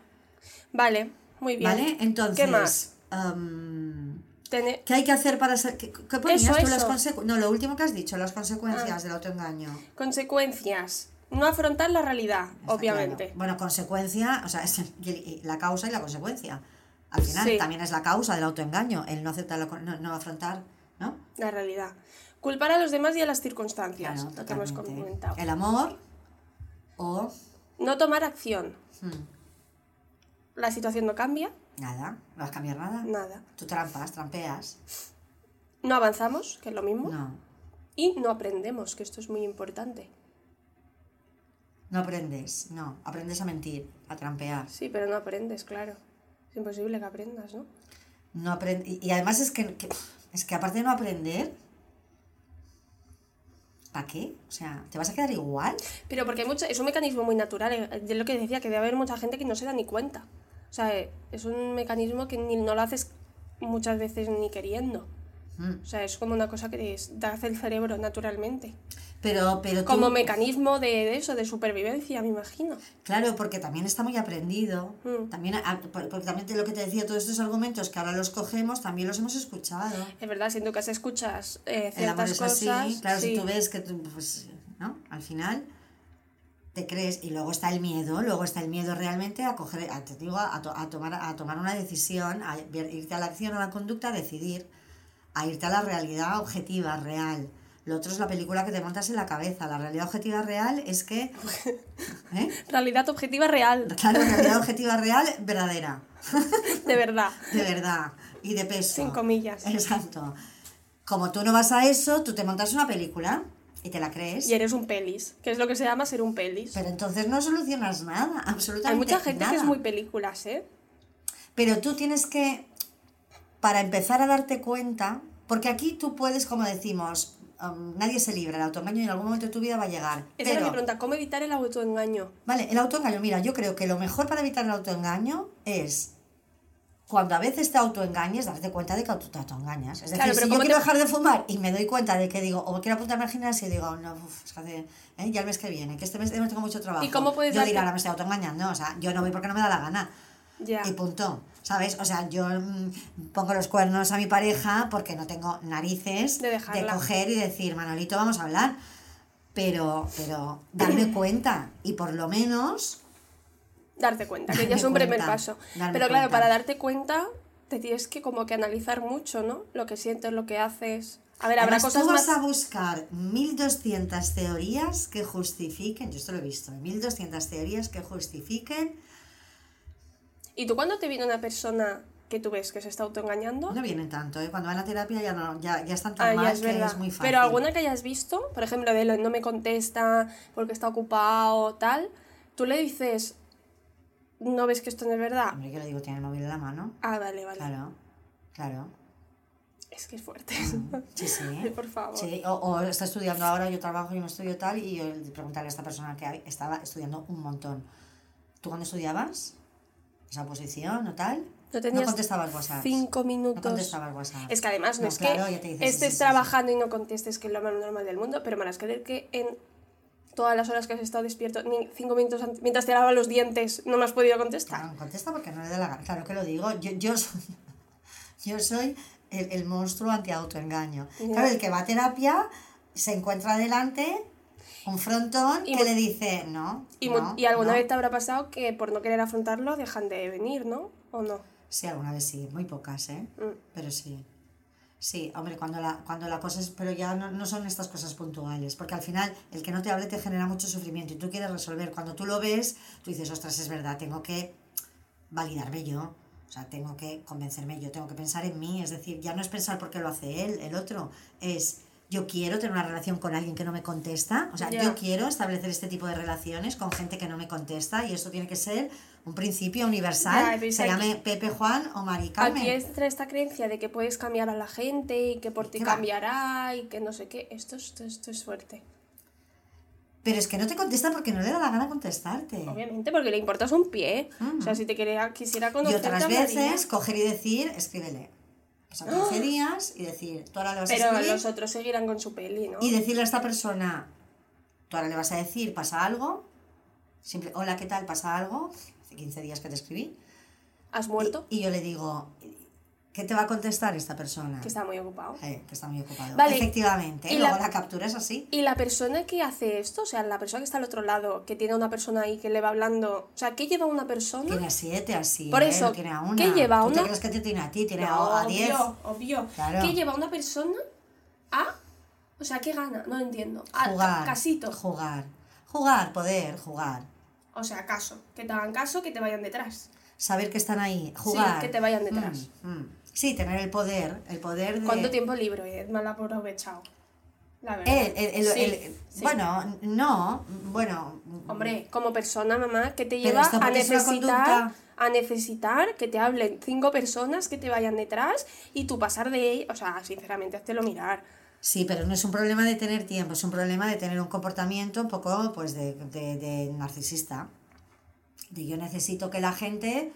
Vale, muy bien. ¿Vale? Entonces, ¿Qué más? am, ¿qué hay que hacer para ser... ¿Qué, qué ponías Eso, tú las eso. Ah. consecu- No, lo último que has dicho, las consecuencias del autoengaño. Consecuencias. No afrontar la realidad, Está obviamente. claro. Bueno, consecuencia, o sea, es la causa y la consecuencia. Al final Sí. también es la causa del autoengaño, el no aceptar, lo no, no afrontar, ¿no? La realidad. Culpar a los demás y a las circunstancias, Claro, lo que hemos comentado. El amor o No tomar acción. hmm, La situación no cambia, nada, no vas a cambiar nada. nada. Tú trampas, trampeas. No avanzamos, que es lo mismo. No, Y no aprendemos, que esto es muy importante. no aprendes, no, aprendes a mentir, a trampear. Sí, pero no aprendes, claro. Es imposible que aprendas, ¿no? No aprend- y, y además es que, que- es que aparte de no aprender, ¿para qué? O sea, ¿te vas a quedar igual? Pero porque hay mucho, es un mecanismo muy natural. eh, Yo lo que decía, que debe haber mucha gente que no se da ni cuenta. O sea, es un mecanismo que ni, no lo haces muchas veces ni queriendo. Mm. O sea, es como una cosa que te hace el cerebro naturalmente. Pero, pero tú- Como mecanismo de, de eso, de supervivencia, me imagino. Claro, porque también está muy aprendido. Mm. También, a- por- porque también lo que te decía, todos estos argumentos que ahora los cogemos, también los hemos escuchado. Es verdad, siento que se escuchas eh, El amor ciertas es cosas. así, claro, sí. si tú ves que tú, pues, ¿no? Al final te crees y luego está el miedo, luego está el miedo realmente a coger, a, te digo, a, to- a tomar, a tomar una decisión, a irte a la acción o a la conducta, a decidir, a irte a la realidad objetiva, real. Lo otro es la película que te montas en la cabeza. La realidad objetiva real es que... ¿eh? Realidad objetiva real, Claro, la realidad objetiva real, verdadera, de verdad. de verdad y de peso. Sin comillas. Exacto. Como tú no vas a eso, tú te montas una película y te la crees. Y eres un pelis, que es lo que se llama ser un pelis. Pero entonces no solucionas nada, absolutamente Hay mucha gente que es muy películas, ¿eh? Pero tú tienes que, para empezar a darte cuenta, porque aquí tú puedes, como decimos, um, nadie se libra, el autoengaño en algún momento de tu vida va a llegar. Esa Pero, mi pregunta, ¿cómo evitar el autoengaño? vale, el autoengaño, mira, yo creo que lo mejor para evitar el autoengaño es cuando a veces te autoengañes, darte cuenta de que te autoengañas. Es decir, Claro, pero si yo ¿cómo quiero te- dejar de fumar y me doy cuenta de que digo, o quiero apuntarme al gimnasio y digo, no, uf, es que hace- ¿eh? ya el mes que viene, que este mes no tengo mucho trabajo. ¿Y cómo puedes Yo darte- diré, ahora me estoy autoengañando, o sea, yo no voy porque no me da la gana. Ya. Y punto. ¿Sabes? O sea, yo mm, pongo los cuernos a mi pareja porque no tengo narices De dejarla. coger y decir, Manolito, vamos a hablar. Pero, pero darme cuenta y por lo menos Darte cuenta, que ya es un primer paso. Pero claro, cuenta. para darte cuenta te tienes que como que analizar mucho, ¿no? Lo que sientes, lo que haces. A ver, habrá Además, cosas tú vas más... a buscar 1200 teorías que justifiquen, yo esto lo he visto, 1200 teorías que justifiquen, ¿Y tú cuando te viene una persona que tú ves que se está autoengañando? no vienen tanto, ¿eh? cuando van a terapia ya, no, ya, ya están tan Ah, mal es que verdad. es muy fácil. Pero alguna que hayas visto, por ejemplo, de lo no me contesta porque está ocupado, tal, tú le dices, no ves que esto no es verdad. Hombre, que le digo, tiene el móvil en la mano. Ah, vale, vale. Claro, claro. Es que es fuerte. Sí, sí. Ay, por favor. Sí, o, o está estudiando ahora, yo trabajo y no estudio tal, y yo preguntarle a esta persona que estaba estudiando un montón. ¿Tú cuando estudiabas? ¿Esa oposición o tal? No tenías contestabas WhatsApp. cinco No minutos. contestabas WhatsApp. Es que además no, No, es claro, que dices, sí, estés sí, sí, trabajando y no contestes, que es lo más normal del mundo, pero me las que en todas las horas que has estado despierto, ni cinco minutos antes, mientras te lavas los dientes, no me has podido contestar. Claro, contesta porque no le da la gana. Claro que lo digo. Yo, yo soy, yo soy el, el monstruo anti-autoengaño. Ya. Claro, el que va a terapia se encuentra delante un frontón Y que le dice no. Y, no, y alguna no". vez te habrá pasado que por no querer afrontarlo dejan de venir, ¿no? ¿O no? Sí, alguna vez sí, muy pocas, ¿eh? Mm. Pero sí. Sí, hombre, cuando la, cuando la cosa es. Pero ya no, no son estas cosas puntuales, porque al final el que no te hable te genera mucho sufrimiento y tú quieres resolver. Cuando tú lo ves, tú dices, ostras, es verdad, tengo que validarme yo. O sea, tengo que convencerme yo, tengo que pensar en mí. Es decir, ya no es pensar porque lo hace él, el otro. Es yo quiero tener una relación con alguien que no me contesta. O sea, yo quiero establecer este tipo de relaciones con gente que no me contesta y esto tiene que ser un principio universal. Ya, pero se aquí- llame Pepe Juan o Mari Carmen. Aquí entra esta creencia de que puedes cambiar a la gente y que por ti cambiará y que no sé qué. Esto, es- esto, esto es fuerte. Pero es que no te contesta porque no le da la gana contestarte. Obviamente, porque le importas un pie. O sea, si te quería, quisiera Y conocer. otras veces coger y decir, escríbele. Pasan 15 días y decir, tú ahora le vas a Pero escribir los otros seguirán con su peli, ¿no? y decirle a esta persona, tú ahora le vas a decir, pasa algo, simple, hola, ¿qué tal? ¿Pasa algo? Hace 15 días que te escribí. ¿Has muerto? Y yo le digo, ¿qué te va a contestar esta persona? Que está muy ocupado. Eh, que está muy ocupado. Vale. Efectivamente, Y luego la- la... captura es así. Y la persona que hace esto, o sea, la persona que está al otro lado, que tiene a una persona ahí que le va hablando, o sea, ¿qué lleva una persona? Tiene a siete así. Por ¿eh? eso, No tiene a una. ¿qué lleva ¿Tú te una? crees que te tiene a ti? Tiene No, a diez. obvio, obvio. Claro. ¿Qué lleva una persona a, o sea, qué gana? No entiendo. Jugar. ca- casito. Jugar. Jugar, poder, jugar. O sea, caso. Que te hagan caso, que te vayan detrás. Saber que están ahí. Jugar. que te vayan detrás. Mm, mm. Sí, tener el poder. El poder de. ¿Cuánto tiempo libre? Es mal aprovechado. La verdad. El, el- el- Sí, el- sí. Bueno, no. Bueno. Hombre, como persona, mamá, que te lleva a necesitar, a necesitar que te hablen cinco personas que te vayan detrás y tú pasar de ello, o sea, sinceramente, háztelo mirar. Sí, pero no es un problema de tener tiempo, es un problema de tener un comportamiento un poco pues de, de- de narcisista. De yo necesito que la gente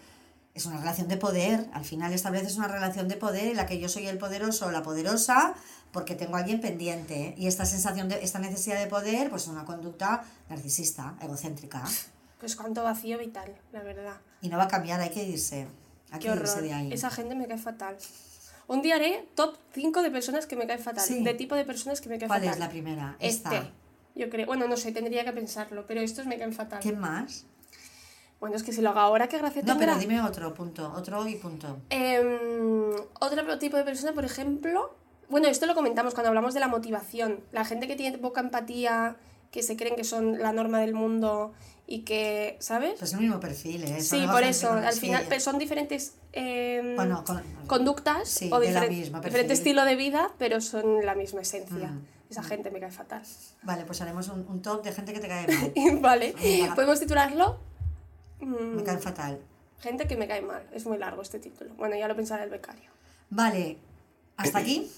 es una relación de poder. Al final estableces una relación de poder en la que yo soy el poderoso o la poderosa porque tengo a alguien pendiente. Y esta sensación de, esta necesidad de poder, pues es una conducta narcisista, egocéntrica. Pues cuánto vacío vital, la verdad. Y no va a cambiar, hay que irse. Hay Qué que irse horror. de ahí. Esa gente me cae fatal. Un día haré top 5 de personas que me caen fatal. Sí. De tipo de personas que me caen ¿Cuál fatal. es la primera? Este. Esta. Yo creo, bueno, no sé, tendría que pensarlo, pero estos me caen fatal. ¿Qué más? Bueno, es que si lo hago ahora, qué gracia No, pero dime otro punto, otro y punto. Em, otro tipo de persona, por ejemplo, bueno, esto lo comentamos cuando hablamos de la motivación. La gente que tiene poca empatía, que se creen que son la norma del mundo y que, ¿sabes? Pues es el mismo perfil, ¿eh? Son sí, por eso, al sí. final son diferentes em, Bueno, con- conductas Sí, o diferen- misma, diferente estilo de vida, pero son la misma esencia. Mm, Esa gente me cae fatal. Vale, pues haremos un, un top de gente que te cae mal. vale, podemos titularlo mm, Me cae fatal. Gente que me cae mal. Es muy largo este título. Bueno, ya lo pensará el becario. Vale, ¿hasta aquí?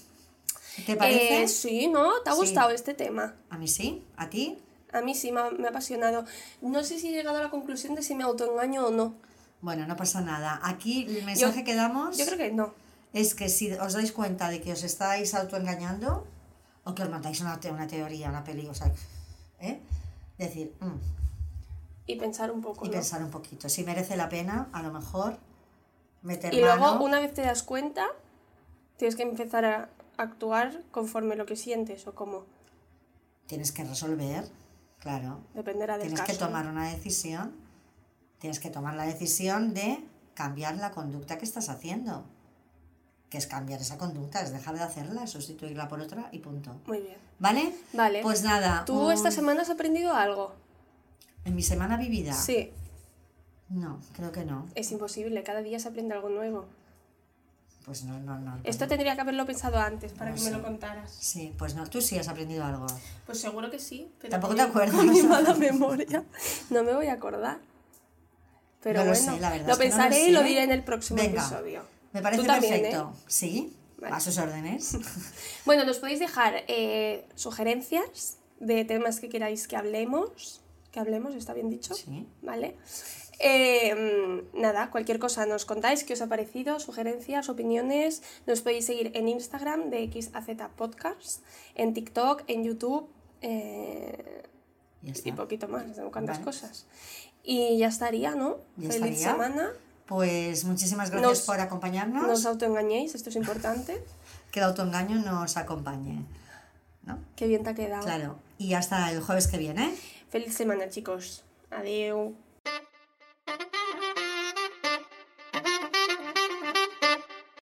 ¿Te parece? Eh, sí, ¿no? ¿Te ha Sí. gustado este tema? A mí sí, a ti. A mí sí, me ha, me ha apasionado. No sé si he llegado a la conclusión de si me autoengaño o no. Bueno, no pasa nada. Aquí el mensaje que damos Yo creo que no. es que si os dais cuenta de que os estáis autoengañando o que os mandáis una, te- una teoría, una peli, o sea, ¿eh? decir, mm, Y pensar un poco. y ¿no? pensar un poquito. Si merece la pena, a lo mejor meter Y luego, una vez te das cuenta, tienes que empezar a actuar conforme lo que sientes o como. Tienes que resolver, claro. Dependerá del Tienes caso. que tomar una decisión. Tienes que tomar la decisión de cambiar la conducta que estás haciendo. que es cambiar esa conducta, es dejar de hacerla, sustituirla por otra y punto. Muy bien. ¿Vale? Vale. Pues nada. ¿Tú un- esta semana has aprendido algo? ¿En mi semana vivida? Sí. No, creo que no. Es imposible, cada día se aprende algo nuevo. Pues no, no, no. Esto tendría que haberlo pensado antes para No que me lo contaras. Sí, pues no, tú sí has aprendido algo. Pues seguro que sí. Pero Tampoco te acuerdas. Con mi mala memoria. No me voy a acordar. Pero No lo bueno, sé, la verdad lo es que no lo pensaré y lo diré en el próximo Venga. episodio. Me parece Tú también, perfecto. ¿eh? ¿Sí? Vale. A sus órdenes. Bueno, nos podéis dejar eh, sugerencias de temas que queráis que hablemos. Que hablemos, ¿está bien dicho? Sí. ¿Vale? Eh, mm, nada, cualquier cosa nos contáis, qué os ha parecido, sugerencias, opiniones. Nos podéis seguir en Instagram de XAZ Podcast, en TikTok, en YouTube eh, y poquito más, cuántas Vale. cosas. Y ya estaría, ¿no? Ya Feliz estaría. semana. Pues muchísimas gracias Nos- por acompañarnos. No os autoengañéis, esto es importante. Que el autoengaño nos acompañe. ¿No? Qué bien te ha quedado. Claro. Y hasta el jueves que viene. Feliz semana, chicos. Adiós.